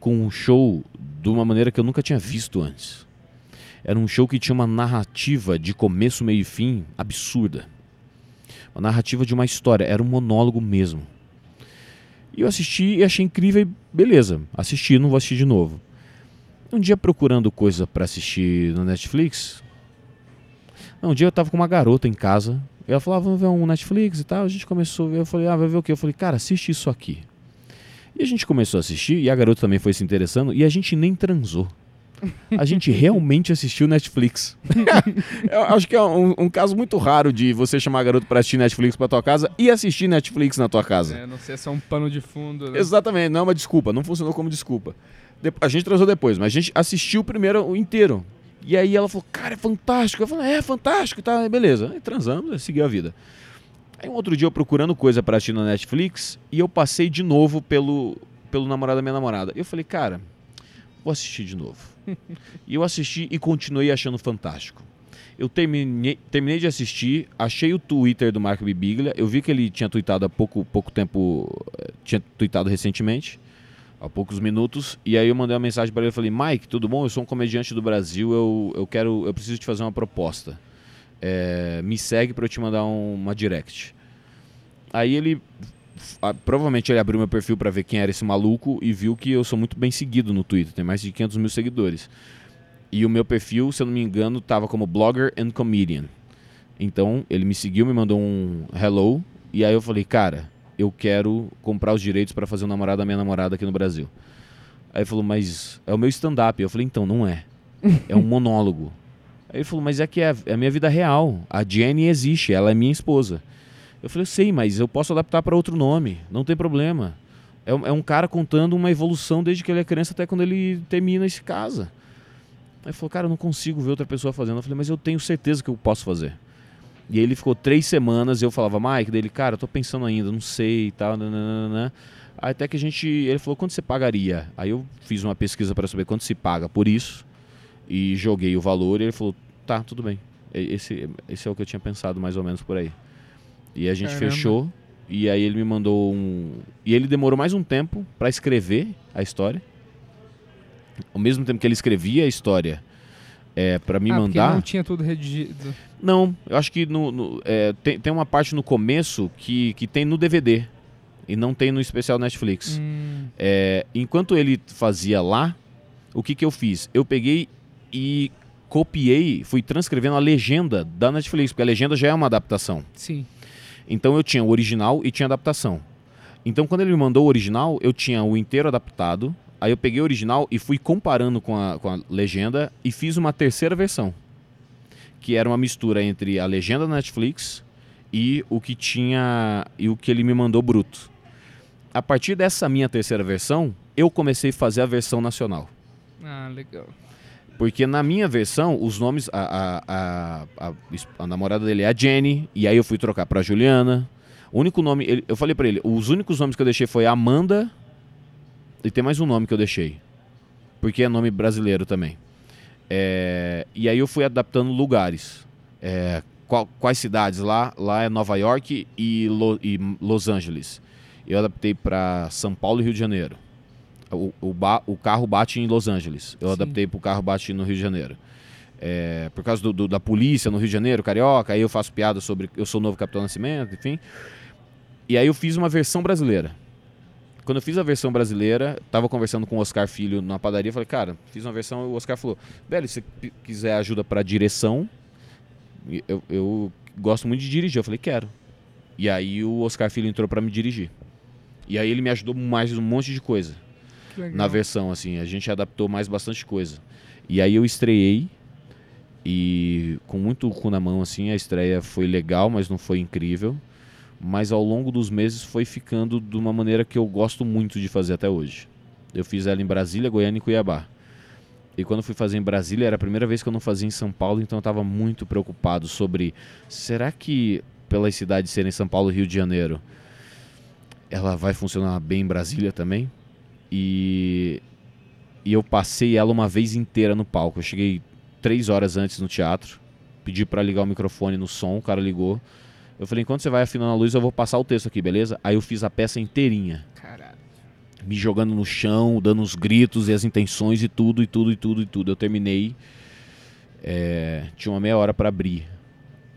com o show de uma maneira que eu nunca tinha visto antes. Era um show que tinha uma narrativa de começo, meio e fim absurda. Uma narrativa de uma história, era um monólogo mesmo. E eu assisti e achei incrível e beleza, assisti, não vou assistir de novo. Um dia procurando coisa para assistir no Netflix, um dia eu tava com uma garota em casa, e ela falou, ah, vamos ver um Netflix e tal, a gente começou eu falei, ah, vai ver o quê? Eu falei, cara, assiste isso aqui. E a gente começou a assistir, e a garota também foi se interessando, e a gente nem transou. A gente realmente assistiu Netflix. Eu acho que é um, um caso muito raro de você chamar a garota para assistir Netflix pra tua casa e assistir Netflix na tua casa. É, não sei se é um pano de fundo. Né? Exatamente, não é uma desculpa, não funcionou como desculpa. De- A gente transou depois, mas a gente assistiu primeiro o inteiro. E aí ela falou, cara, é fantástico. Eu falei, é fantástico, tá, beleza. Aí transamos, seguiu a vida. Aí um outro dia eu procurando coisa pra assistir na Netflix e eu passei de novo pelo, pelo namorado da minha namorada. Eu falei, cara, vou assistir de novo. e eu assisti e continuei achando fantástico. Eu terminei, terminei de assistir, achei o Twitter do Marco Bibiglia, eu vi que ele tinha tweetado há pouco, pouco tempo, eh, tinha tweetado recentemente, há poucos minutos, e aí eu mandei uma mensagem para ele falei, Mike, tudo bom? Eu sou um comediante do Brasil, eu, eu quero, eu preciso te fazer uma proposta. Eh, me segue para eu te mandar um- uma direct. Aí ele provavelmente ele abriu meu perfil pra ver quem era esse maluco e viu que eu sou muito bem seguido no Twitter, tem mais de 500 mil seguidores. E o meu perfil, se eu não me engano, tava como blogger and comedian. Então ele me seguiu, me mandou um hello e aí eu falei, cara, eu quero comprar os direitos pra fazer o namorado da minha namorada aqui no Brasil. Aí ele falou, mas é o meu stand-up. Eu falei, então, não é. É um monólogo. Aí ele falou, mas é que é a, é a minha vida real. A Jenny existe, ela é minha esposa. Eu falei, sei, mas eu posso adaptar para outro nome, não tem problema. É, é um cara contando uma evolução desde que ele é criança até quando ele termina e se casa. Aí falou, cara, eu não consigo ver outra pessoa fazendo. Eu falei, mas eu tenho certeza que eu posso fazer. E ele ficou três semanas eu falava, Mike, dele, cara, eu tô pensando ainda, não sei e tal, nananana. Aí até que a gente, ele falou, quanto você pagaria? Aí eu fiz uma pesquisa para saber quanto se paga por isso e joguei o valor e ele falou, tá, tudo bem. Esse, esse é o que eu tinha pensado mais ou menos por aí. E a gente Caramba. fechou e aí ele me mandou um... E ele demorou mais um tempo para escrever a história. Ao mesmo tempo que ele escrevia a história é, para me ah, mandar... não tinha tudo redigido. Não, eu acho que no, no- é, tem, tem uma parte no começo que, que tem no DVD e não tem no especial Netflix. Hum, É, enquanto ele fazia lá, o que, que eu fiz? Eu peguei e copiei, fui transcrevendo a legenda da Netflix, porque a legenda já é uma adaptação. sim. Então eu tinha o original e tinha adaptação. Então quando ele me mandou o original, eu tinha o inteiro adaptado. Aí eu peguei o original e fui comparando com a, com a legenda e fiz uma terceira versão. Que era uma mistura entre a legenda da Netflix e o que tinha. e o que ele me mandou bruto. A partir dessa minha terceira versão, eu comecei a fazer a versão nacional. Ah, legal. Porque na minha versão, os nomes. A, a, a, a, namorada dele é a Jenny, e aí eu fui trocar pra Juliana. O único nome. ele- eu falei pra ele, os únicos nomes que eu deixei foi Amanda. E tem mais um nome que eu deixei. Porque é nome brasileiro também. É, e aí eu fui adaptando lugares. É, qual- quais cidades lá? Lá é Nova York e, Lo- e Los Angeles. Eu adaptei pra São Paulo e Rio de Janeiro. O, o, ba- o carro bate em Los Angeles. Eu Sim. adaptei pro carro bate no Rio de Janeiro. É, por causa do, do- da polícia no Rio de Janeiro, carioca, aí eu faço piada sobre eu sou o novo Capitão Nascimento, enfim. E aí eu fiz uma versão brasileira. Quando eu fiz a versão brasileira, tava conversando com o Oscar Filho na padaria, falei, cara, fiz uma versão, o Oscar falou, velho, se quiser ajuda pra direção, eu, eu gosto muito de dirigir. Eu falei, quero. E aí o Oscar Filho entrou pra me dirigir. E aí ele me ajudou mais um monte de coisa. Na versão, assim. A gente adaptou mais bastante coisa. E aí eu estreiei e com muito cu na mão, assim, a estreia foi legal, mas não foi incrível. Mas ao longo dos meses foi ficando de uma maneira que eu gosto muito de fazer até hoje. Eu fiz ela em Brasília, Goiânia e Cuiabá. E quando fui fazer em Brasília, era a primeira vez que eu não fazia em São Paulo, então eu estava muito preocupado sobre será que pelas cidades serem São Paulo e Rio de Janeiro, ela vai funcionar bem em Brasília também? E, e eu passei ela uma vez inteira no palco. Eu cheguei três horas antes no teatro, pedi para ligar o microfone no som, o cara ligou. Eu falei, enquanto você vai afinando a luz, eu vou passar o texto aqui, beleza? Aí eu fiz a peça inteirinha Caralho. me jogando no chão, dando os gritos e as intenções e tudo, e tudo, e tudo, e tudo. Eu terminei. é, tinha uma meia hora pra abrir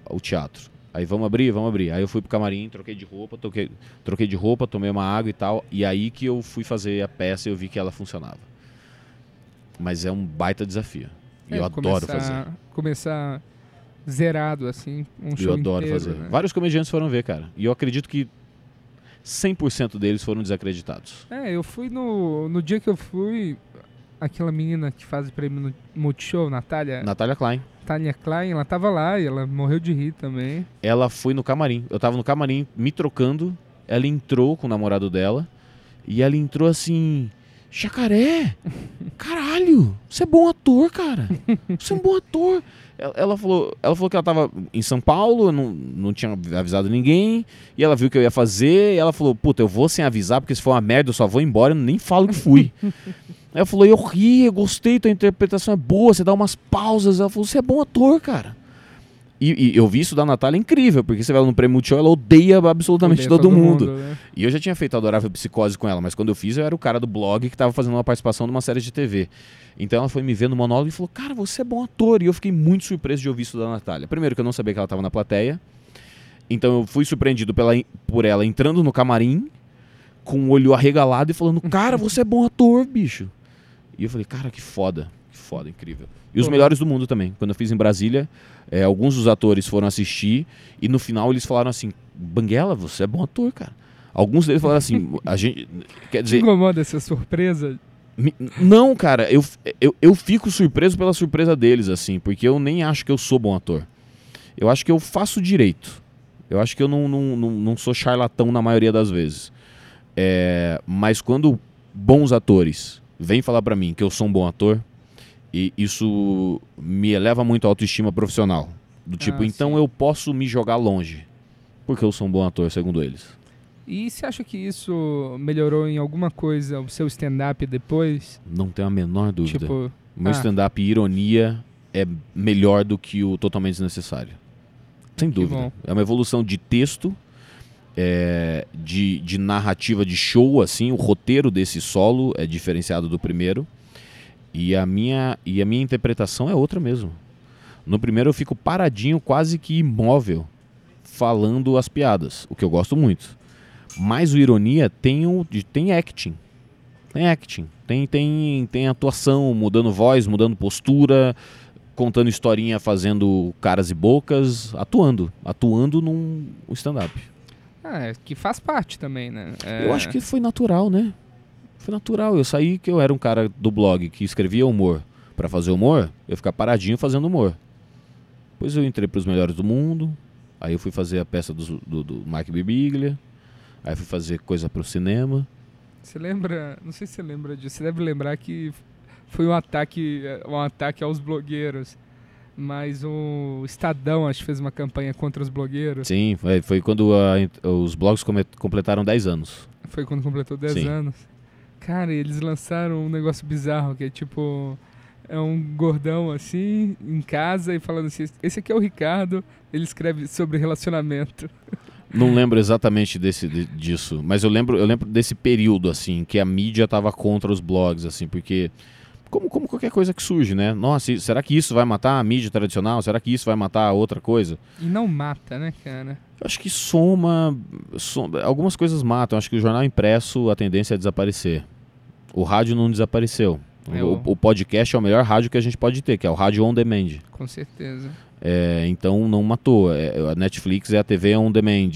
o teatro. Aí vamos abrir, vamos abrir. Aí eu fui pro camarim, troquei de roupa, toquei, troquei de roupa, tomei uma água e tal. E aí que eu fui fazer a peça e eu vi que ela funcionava. Mas é um baita desafio. E É, eu adoro começar- fazer. Começar zerado, assim, um show Eu adoro inteiro, fazer. né? Vários comediantes foram ver, cara. E eu acredito que 100% deles foram desacreditados. É, eu fui no. No dia que eu fui, aquela menina que faz o prêmio no Multishow, Natália. Natália Klein. Natália Klein, ela tava lá e ela morreu de rir também. Ela foi no camarim. Eu tava no camarim me trocando. Ela entrou com o namorado dela. E ela entrou assim. Jacaré! Caralho! Você é bom ator, cara! Você é um bom ator! Ela, ela falou, ela falou que ela tava em São Paulo, não, não tinha avisado ninguém, e ela viu o que eu ia fazer, e ela falou, puta, eu vou sem avisar, porque se for uma merda eu só vou embora, eu nem falo que fui. Ela falou, eu ri, eu gostei, tua interpretação é boa, você dá umas pausas. Ela falou, você é bom ator, cara. E, e eu vi isso da Natália incrível, porque você vai no prêmio Multishow, ela odeia absolutamente Odeia todo, todo mundo. mundo, né? E eu já tinha feito Adorável Psicose com ela, mas quando eu fiz eu era o cara do blog que tava fazendo uma participação numa série de TV. Então ela foi me ver no monólogo e falou: Cara, você é bom ator. E eu fiquei muito surpreso de ouvir isso da Natália. Primeiro, que eu não sabia que ela tava na plateia. Então eu fui surpreendido pela, por ela entrando no camarim, com o olho arregalado e falando: Cara, você é bom ator, bicho. E eu falei: Cara, que foda. Que foda, incrível. E os melhores do mundo também. Quando eu fiz em Brasília, eh, alguns dos atores foram assistir e no final eles falaram assim: Banguela, você é bom ator, cara. Alguns deles falaram assim: a gente. Quer Te dizer, incomoda essa surpresa? Não, cara, eu, eu, eu fico surpreso pela surpresa deles, assim, porque eu nem acho que eu sou bom ator. Eu acho que eu faço direito. Eu acho que eu não, não, não, não sou charlatão na maioria das vezes. É, mas quando bons atores vêm falar pra mim que eu sou um bom ator, e isso me eleva muito a autoestima profissional. Do tipo, Ah, então sim. eu posso me jogar longe. Porque eu sou um bom ator, segundo eles. E você acha que isso melhorou em alguma coisa o seu stand-up depois? Não tenho a menor dúvida. Tipo, meu Ah. stand-up ironia é melhor do que o totalmente desnecessário. Sem dúvida. bom. É uma evolução de texto, é, de, de narrativa de show, assim. O roteiro desse solo é diferenciado do primeiro. E a minha, e a minha interpretação é outra mesmo. No primeiro eu fico paradinho, quase que imóvel, falando as piadas, o que eu gosto muito. Mas o ironia tem, o, tem acting. Tem acting. Tem, tem, tem atuação, mudando voz, mudando postura, contando historinha, fazendo caras e bocas, atuando. Atuando num stand-up. Ah, é, que faz parte também, né? É, Eu acho que foi natural, né? Foi natural. Eu saí que eu era um cara do blog que escrevia humor pra fazer humor, eu ficar paradinho fazendo humor. Depois eu entrei pros melhores do mundo, aí eu fui fazer a peça do, do, do Mike Birbiglia, aí fui fazer coisa pro cinema. Você lembra, não sei se você lembra disso, você deve lembrar que foi um ataque, um ataque aos blogueiros. Mas o Estadão, acho que fez uma campanha contra os blogueiros. Sim, foi, foi quando a- os blogs completaram 10 anos. Foi quando completou 10 Sim. anos. Cara, e eles lançaram um negócio bizarro, que é tipo... É um gordão assim, em casa, e falando assim, esse aqui é o Ricardo, ele escreve sobre relacionamento. Não lembro exatamente desse, de- disso, mas eu lembro, eu lembro desse período, assim, que a mídia tava contra os blogs, assim, porque. Como, como qualquer coisa que surge, né? Nossa, será que isso vai matar a mídia tradicional? Será que isso vai matar a outra coisa? E não mata, né, cara? Eu acho que soma, soma- Algumas coisas matam. Eu acho que o jornal impresso, a tendência é desaparecer. O rádio não desapareceu. É, O, o- podcast é o melhor rádio que a gente pode ter, que é o rádio on demand. Com certeza. É, então não matou. É, a Netflix é a TV on demand.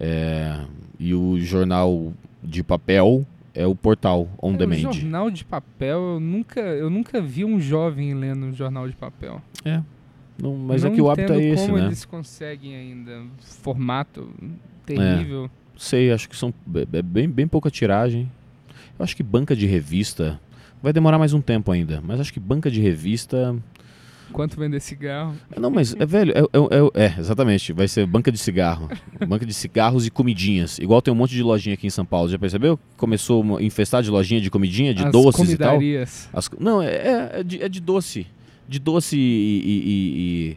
É, e o jornal de papel é o portal on É, o demand. jornal de papel, eu nunca, eu nunca vi um jovem lendo um jornal de papel. Não, mas Não é que o hábito é esse, como né? eles conseguem ainda. Formato terrível. Sei, acho que são é- é bem, bem pouca tiragem. Eu acho que banca de revista vai demorar mais um tempo ainda, mas acho que banca de revista. Quanto vender cigarro. Não, mas é velho, é, é- é- é, exatamente, vai ser banca de cigarro. banca de cigarros e comidinhas. Igual tem um monte de lojinha aqui em São Paulo, já percebeu? Começou a infestar de lojinha de comidinha, de As doces e tal. As não, é, é- é de, é de doce. De doce e, e- e-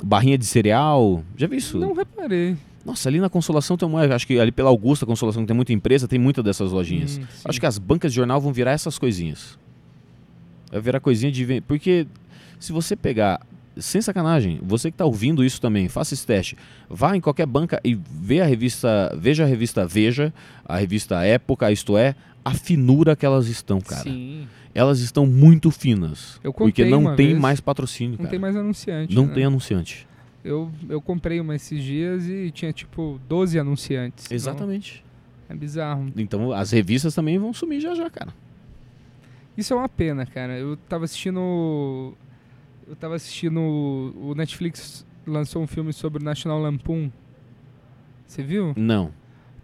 e barrinha de cereal. Já viu isso? Não reparei. Nossa, ali na Consolação tem uma. Acho que ali pela Augusta Consolação, que tem muita empresa, tem muita dessas lojinhas. Hum. Acho que as bancas de jornal vão virar essas coisinhas. Vai virar coisinha de. Porque se você pegar. Sem sacanagem, você que tá ouvindo isso também, faça esse teste. Vá em qualquer banca e vê a revista. Veja a revista Veja, a revista Época, isto é, a finura que elas estão, cara. Sim. Elas estão muito finas. Eu porque contei não tem vez. mais patrocínio, Não cara. tem mais anunciante. Não né? tem anunciante. Eu, eu comprei uma esses dias e tinha tipo 12 anunciantes. Exatamente. É bizarro. Então as revistas também vão sumir já já, cara. Isso é uma pena, cara. Eu tava assistindo. Eu tava assistindo. O Netflix lançou um filme sobre o National Lampoon. Você viu? Não.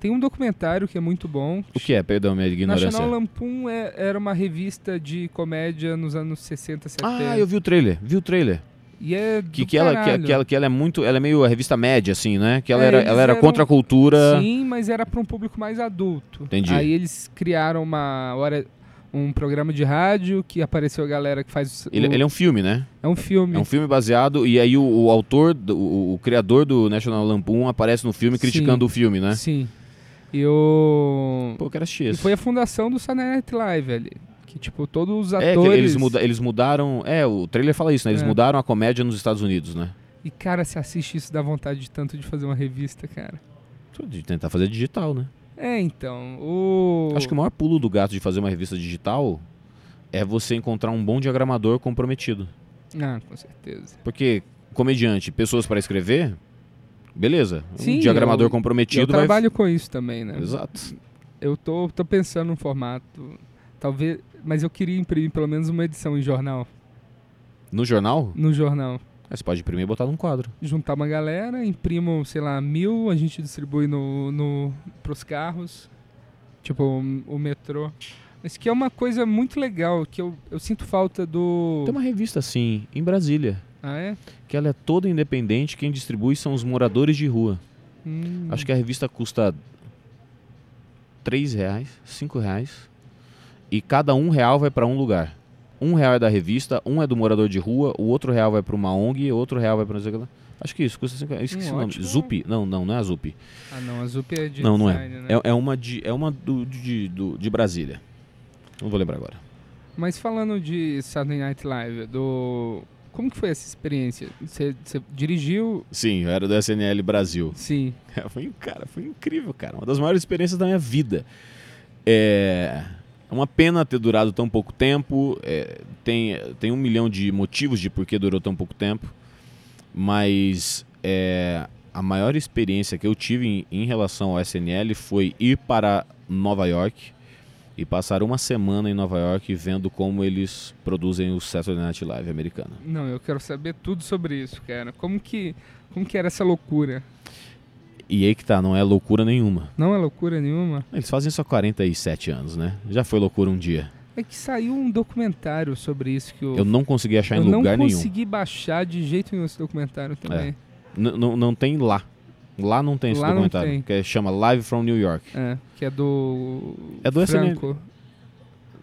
Tem um documentário que é muito bom. O que é? Perdão, minha ignorância. National Lampoon é, era uma revista de comédia nos anos 60, 70. Ah, eu vi o trailer, vi o trailer. E é Que, que, ela, que, que ela, que ela é muito. Ela é meio a revista média, assim, né? Que ela É, era, ela era eram- contra a cultura. Sim, mas era para um público mais adulto. Entendi. Aí eles criaram uma hora um programa de rádio que apareceu a galera que faz o, Ele, ele é um filme, né? é um filme. É um filme baseado. E aí o, o autor, o, o criador do National Lampoon aparece no filme Sim. criticando o filme, né? Sim. E o Pô, eu quero assistir e foi a fundação do Saturday Night Live ali, que tipo todos os É, atores que eles, muda, eles mudaram. É, o trailer fala isso, né? Eles É. mudaram a comédia nos Estados Unidos, né? E cara, se assiste isso dá vontade de tanto de fazer uma revista, cara. De tentar fazer digital, né? É, então, o Acho que o maior pulo do gato de fazer uma revista digital é você encontrar um bom diagramador comprometido. Ah, com certeza. Porque comediante, pessoas para escrever, beleza. Sim, um diagramador eu- E eu comprometido vai. trabalho com isso também, né? Exato. Eu tô, tô pensando num formato, talvez, mas eu queria imprimir pelo menos uma edição em jornal, No jornal, no jornal. Aí você pode imprimir e botar num quadro. Juntar uma galera, imprimo, sei lá, mil, a gente distribui no, no, pros carros, tipo o, o metrô. Mas que é uma coisa muito legal, que eu, eu sinto falta do... Tem uma revista assim, em Brasília, Ah, é? que ela é toda independente, quem distribui são os moradores de rua. Hum. Acho que a revista custa 3 reais, 5 reais. E cada um real vai para um lugar. Um real é da revista, um é do morador de rua, o outro real vai para uma ONG, o outro real vai para não sei o que lá. Acho que isso, custa 5 reais. Esqueci Hum, o nome. ótimo. Zup? Não, não, não é a Zup. Ah, não, a Zup é de não, não é. design, né? É, é uma, de, é uma do, de, do- de Brasília. Não vou lembrar agora. Mas falando de Saturday Night Live, do... Como que foi essa experiência? Você dirigiu... Sim, eu era do SNL Brasil. Sim. Foi, cara, foi incrível, cara. Uma das maiores experiências da minha vida. É é uma pena ter durado tão pouco tempo. é, tem, tem um milhão de motivos de por que durou tão pouco tempo. Mas é, a maior experiência que eu tive em, em relação ao SNL foi ir para Nova York e passar uma semana em Nova York vendo como eles produzem o Saturday Night Live americano. Não, eu quero saber tudo sobre isso, cara. Como que, como que era essa loucura? E aí que tá, não é loucura nenhuma. Não é loucura nenhuma? Eles fazem há 47 anos, né? Já foi loucura um dia. É que saiu um documentário sobre isso que eu, Eu não consegui achar eu em não lugar nenhum. consegui baixar de jeito nenhum esse documentário também. N- não- não tem lá. Lá não tem esse Lá não documentário. tem. Que chama Live from New York. É, que é do É do SNL. Franco.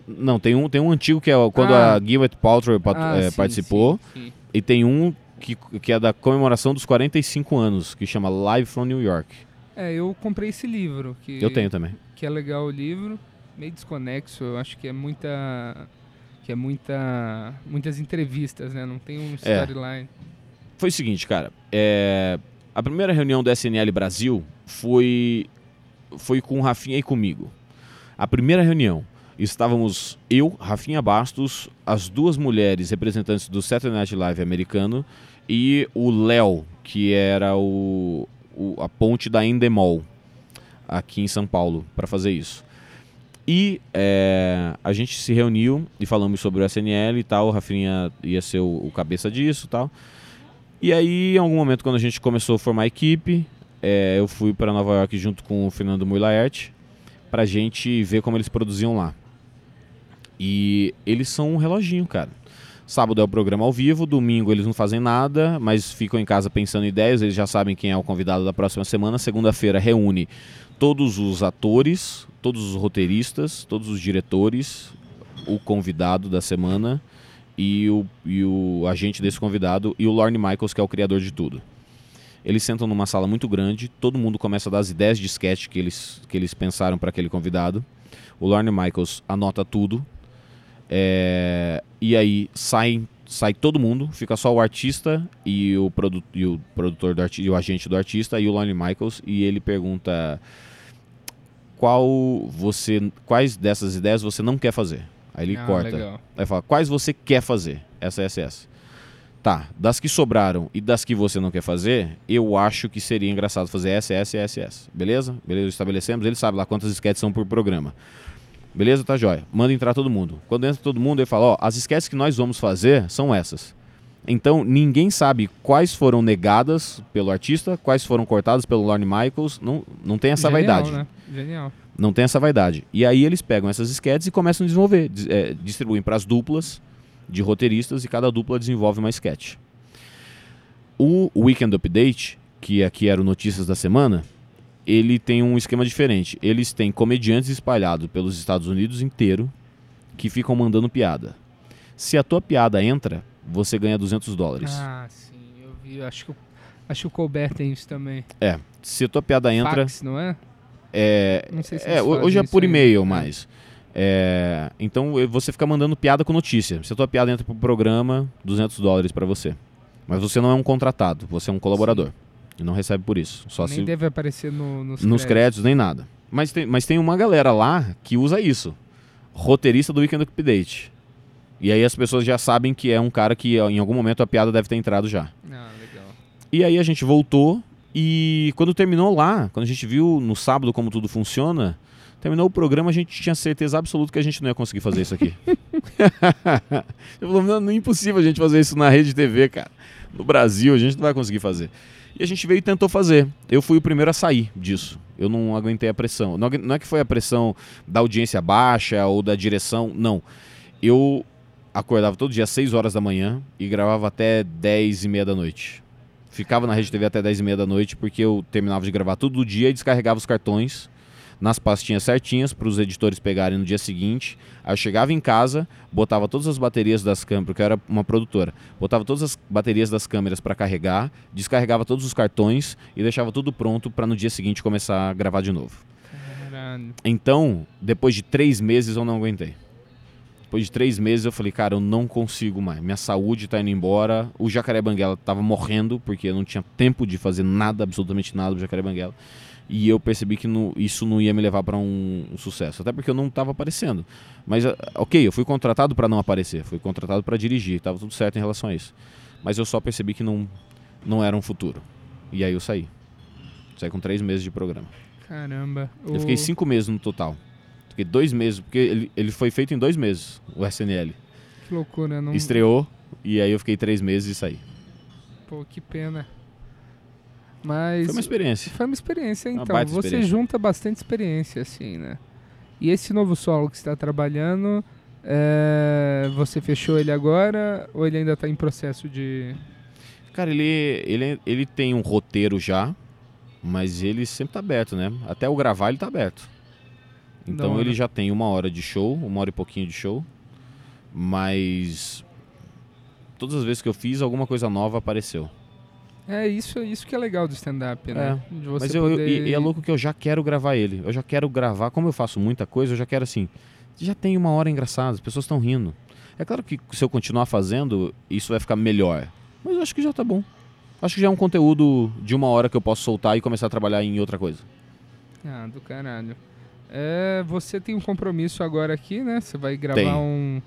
Não, tem um, tem um antigo que é quando Ah. a Gwyneth Paltrow Ah, eh, sim, participou. sim, sim. E tem um que, que é da comemoração dos 45 anos, que chama Live from New York. É, eu comprei esse livro. Que, Eu tenho também. Que é legal o livro. Meio desconexo, eu acho que é muita. Que é muita. Muitas entrevistas, né? Não tem um É. storyline. Foi o seguinte, cara. é, a primeira reunião do SNL Brasil foi, foi com o Rafinha e comigo. A primeira reunião. Estávamos eu, Rafinha Bastos, as duas mulheres representantes do Saturday Night Live americano e o Léo, que era o, o- a ponte da Endemol aqui em São Paulo para fazer isso. E é, a gente se reuniu e falamos sobre o SNL e tal. O Rafinha ia ser o, o cabeça disso e tal. E aí, em algum momento, quando a gente começou a formar a equipe, é, eu fui para Nova York junto com o Fernando Mui-Laerte pra gente ver como eles produziam lá. E eles são um reloginho, cara. Sábado é o programa ao vivo, domingo eles não fazem nada, mas ficam em casa pensando em ideias, eles já sabem quem é o convidado da próxima semana. Segunda-feira reúne todos os atores, todos os roteiristas, todos os diretores, o convidado da semana e o, e o agente desse convidado e o Lorne Michaels, que é o criador de tudo. Eles sentam numa sala muito grande, todo mundo começa a dar as ideias de sketch que eles, que eles pensaram para aquele convidado. O Lorne Michaels anota tudo. É, e aí sai, sai todo mundo, fica só o artista e o, produ e o produtor do e o agente do artista e o Lorne Michaels e ele pergunta qual você quais dessas ideias você não quer fazer. Aí ele Ah, corta. legal. Aí fala, quais você quer fazer? Essa, essa, essa. Tá, das que sobraram e das que você não quer fazer, eu acho que seria engraçado fazer essa, essa e essa, essa. Beleza? Beleza, estabelecemos. Ele sabe lá quantas sketches são por programa. Beleza? Tá jóia. Manda entrar todo mundo. Quando entra todo mundo, ele fala: Ó, as sketches que nós vamos fazer são essas. Então, ninguém sabe quais foram negadas pelo artista, quais foram cortadas pelo Lorne Michaels. Não, não tem essa Genial, vaidade. Né? Genial. Não tem essa vaidade. E aí eles pegam essas sketches e começam a desenvolver. é, distribuem para as duplas de roteiristas e cada dupla desenvolve uma sketch. O Weekend Update, que aqui era o Notícias da Semana, ele tem um esquema diferente. Eles têm comediantes espalhados pelos Estados Unidos inteiro que ficam mandando piada. Se a tua piada entra, você ganha 200 dólares. Ah, sim, eu vi. Acho que, o- acho que o Colbert tem isso também. É, se a tua piada entra, Fax, não é? é, Não sei se É, hoje é por e-mail É. mais. É, então eh, você fica mandando piada com notícia. Se a tua piada entra pro programa, 200 dólares pra você. Mas você não é um contratado, você é um colaborador. E não recebe por isso. Só Nem se deve aparecer no, nos, nos créditos nem nada. Mas tem, mas tem uma galera lá que usa isso. Roteirista do Weekend Update. E aí as pessoas já sabem que é um cara que em algum momento a piada deve ter entrado já. Ah, legal. E aí a gente voltou e quando terminou lá, quando a gente viu no sábado como tudo funciona, terminou o programa, a gente tinha certeza absoluta que a gente não ia conseguir fazer isso aqui. Eu falei, não, não é impossível a gente fazer isso na rede TV, cara. No Brasil, a gente não vai conseguir fazer. E a gente veio e tentou fazer. Eu fui o primeiro a sair disso. Eu não aguentei a pressão. Não, é que foi a pressão da audiência baixa ou da direção, não. Eu acordava todo dia às 6 horas da manhã e gravava até 10 e meia da noite. Ficava na Rede TV até 10 e meia da noite porque eu terminava de gravar todo dia e descarregava os cartões nas pastinhas certinhas para os editores pegarem no dia seguinte. Aí eu chegava em casa, botava todas as baterias das câmeras, porque eu era uma produtora, botava todas as baterias das câmeras para carregar, descarregava todos os cartões e deixava tudo pronto para no dia seguinte começar a gravar de novo. Caralho. Então, depois de três meses eu não aguentei. Depois de três meses eu falei, cara, eu não consigo mais. Minha saúde tá indo embora. O Jacaré Banguela tava morrendo, porque eu não tinha tempo de fazer nada, absolutamente nada do Jacaré Banguela. E eu percebi que não- isso não ia me levar para um, um sucesso. Até porque eu não estava aparecendo. Mas, ah, ok, eu fui contratado para não aparecer. Fui contratado para dirigir. Tava tudo certo em relação a isso. Mas eu só percebi que não, não era um futuro. E aí eu saí. Saí com três meses de programa. Caramba. Eu fiquei O- cinco meses no total. Fiquei dois meses, porque ele, ele foi feito em dois meses, o SNL. Que loucura, não. Estreou, e aí eu fiquei três meses e saí. Pô, que pena. Mas. Foi uma experiência. Foi uma experiência, Uma então. baita você experiência. junta bastante experiência, assim, né? E esse novo solo que você está trabalhando, é, você fechou ele agora ou ele ainda está em processo de. Cara, ele, ele, ele tem um roteiro já, mas ele sempre tá aberto, né? Até o gravar ele tá aberto. Então ele já tem uma hora de show, uma hora e pouquinho de show, mas todas as vezes que eu fiz, alguma coisa nova apareceu. É isso, isso que é legal do stand-up, né? De você Mas eu, eu- poder... e, e é louco que eu já quero gravar ele. Eu já quero gravar, como eu faço muita coisa, eu já quero assim. Já tem uma hora engraçada, as pessoas estão rindo. É claro que se eu continuar fazendo, isso vai ficar melhor. Mas eu acho que já tá bom. Acho que já é um conteúdo de uma hora que eu posso soltar e começar a trabalhar em outra coisa. Ah, do caralho. É, você tem um compromisso agora aqui, né? Você vai gravar Tenho. um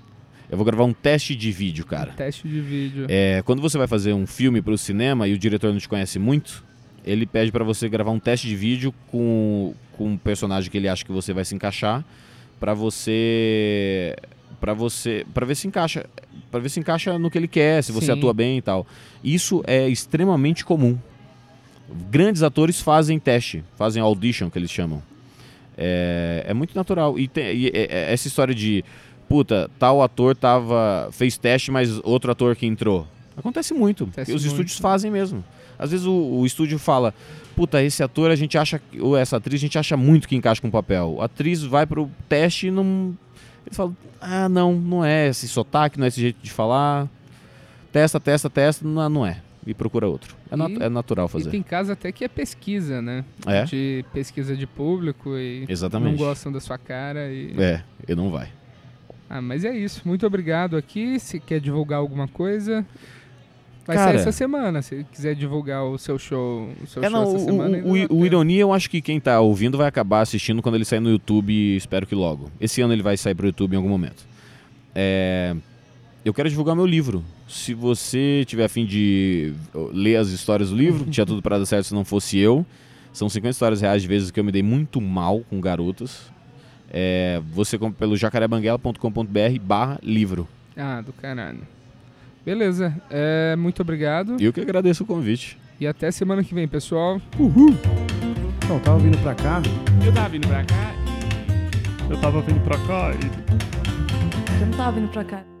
Eu vou gravar um teste de vídeo, cara. teste de vídeo. É, quando você vai fazer um filme pro cinema e o diretor não te conhece muito, ele pede pra você gravar um teste de vídeo com, com um personagem que ele acha que você vai se encaixar, pra você para você para ver se encaixa, para ver se encaixa no que ele quer, se você Sim. atua bem e tal. Isso é extremamente comum. Grandes atores fazem teste, fazem audition que eles chamam. É, é muito natural. E, tem- e, é- é- essa história de puta, tal ator tava fez teste, mas outro ator que entrou. Acontece muito. Acontece os muito. estúdios fazem mesmo. Às vezes o, o estúdio fala, puta, esse ator a gente acha, ou essa atriz a gente acha muito que encaixa com o papel. A atriz vai pro teste e não. Ele fala, ah, não, não é esse sotaque, não é esse jeito de falar. Testa, testa, testa, não, não é. E procura outro. É, nat- E- é natural E fazer. tem caso até que é pesquisa, né? É? De pesquisa de público e Exatamente. não gostam da sua cara e... É, e não vai. Ah, mas é isso. Muito obrigado aqui. Se quer divulgar alguma coisa, vai Cara- sair essa semana. Se quiser divulgar o seu show, o seu É, show não, essa o, semana. o, o, o. Ironia eu acho que quem tá ouvindo vai acabar assistindo quando ele sair no YouTube, espero que logo. Esse ano ele vai sair pro YouTube em algum momento. É, eu quero divulgar meu livro. Se você tiver afim de uh, ler as histórias do livro, tinha tudo para dar certo se não fosse eu. São 50 histórias reais de vezes que eu me dei muito mal com garotas. É, você compra pelo jacarebanguela.com.br barra livro. Ah, do caralho. Beleza. É, muito obrigado. Eu que agradeço o convite. E até semana que vem, pessoal. Então, tava vindo pra cá. Eu tava vindo pra cá Eu tava vindo pra cá e Eu não tava vindo pra cá.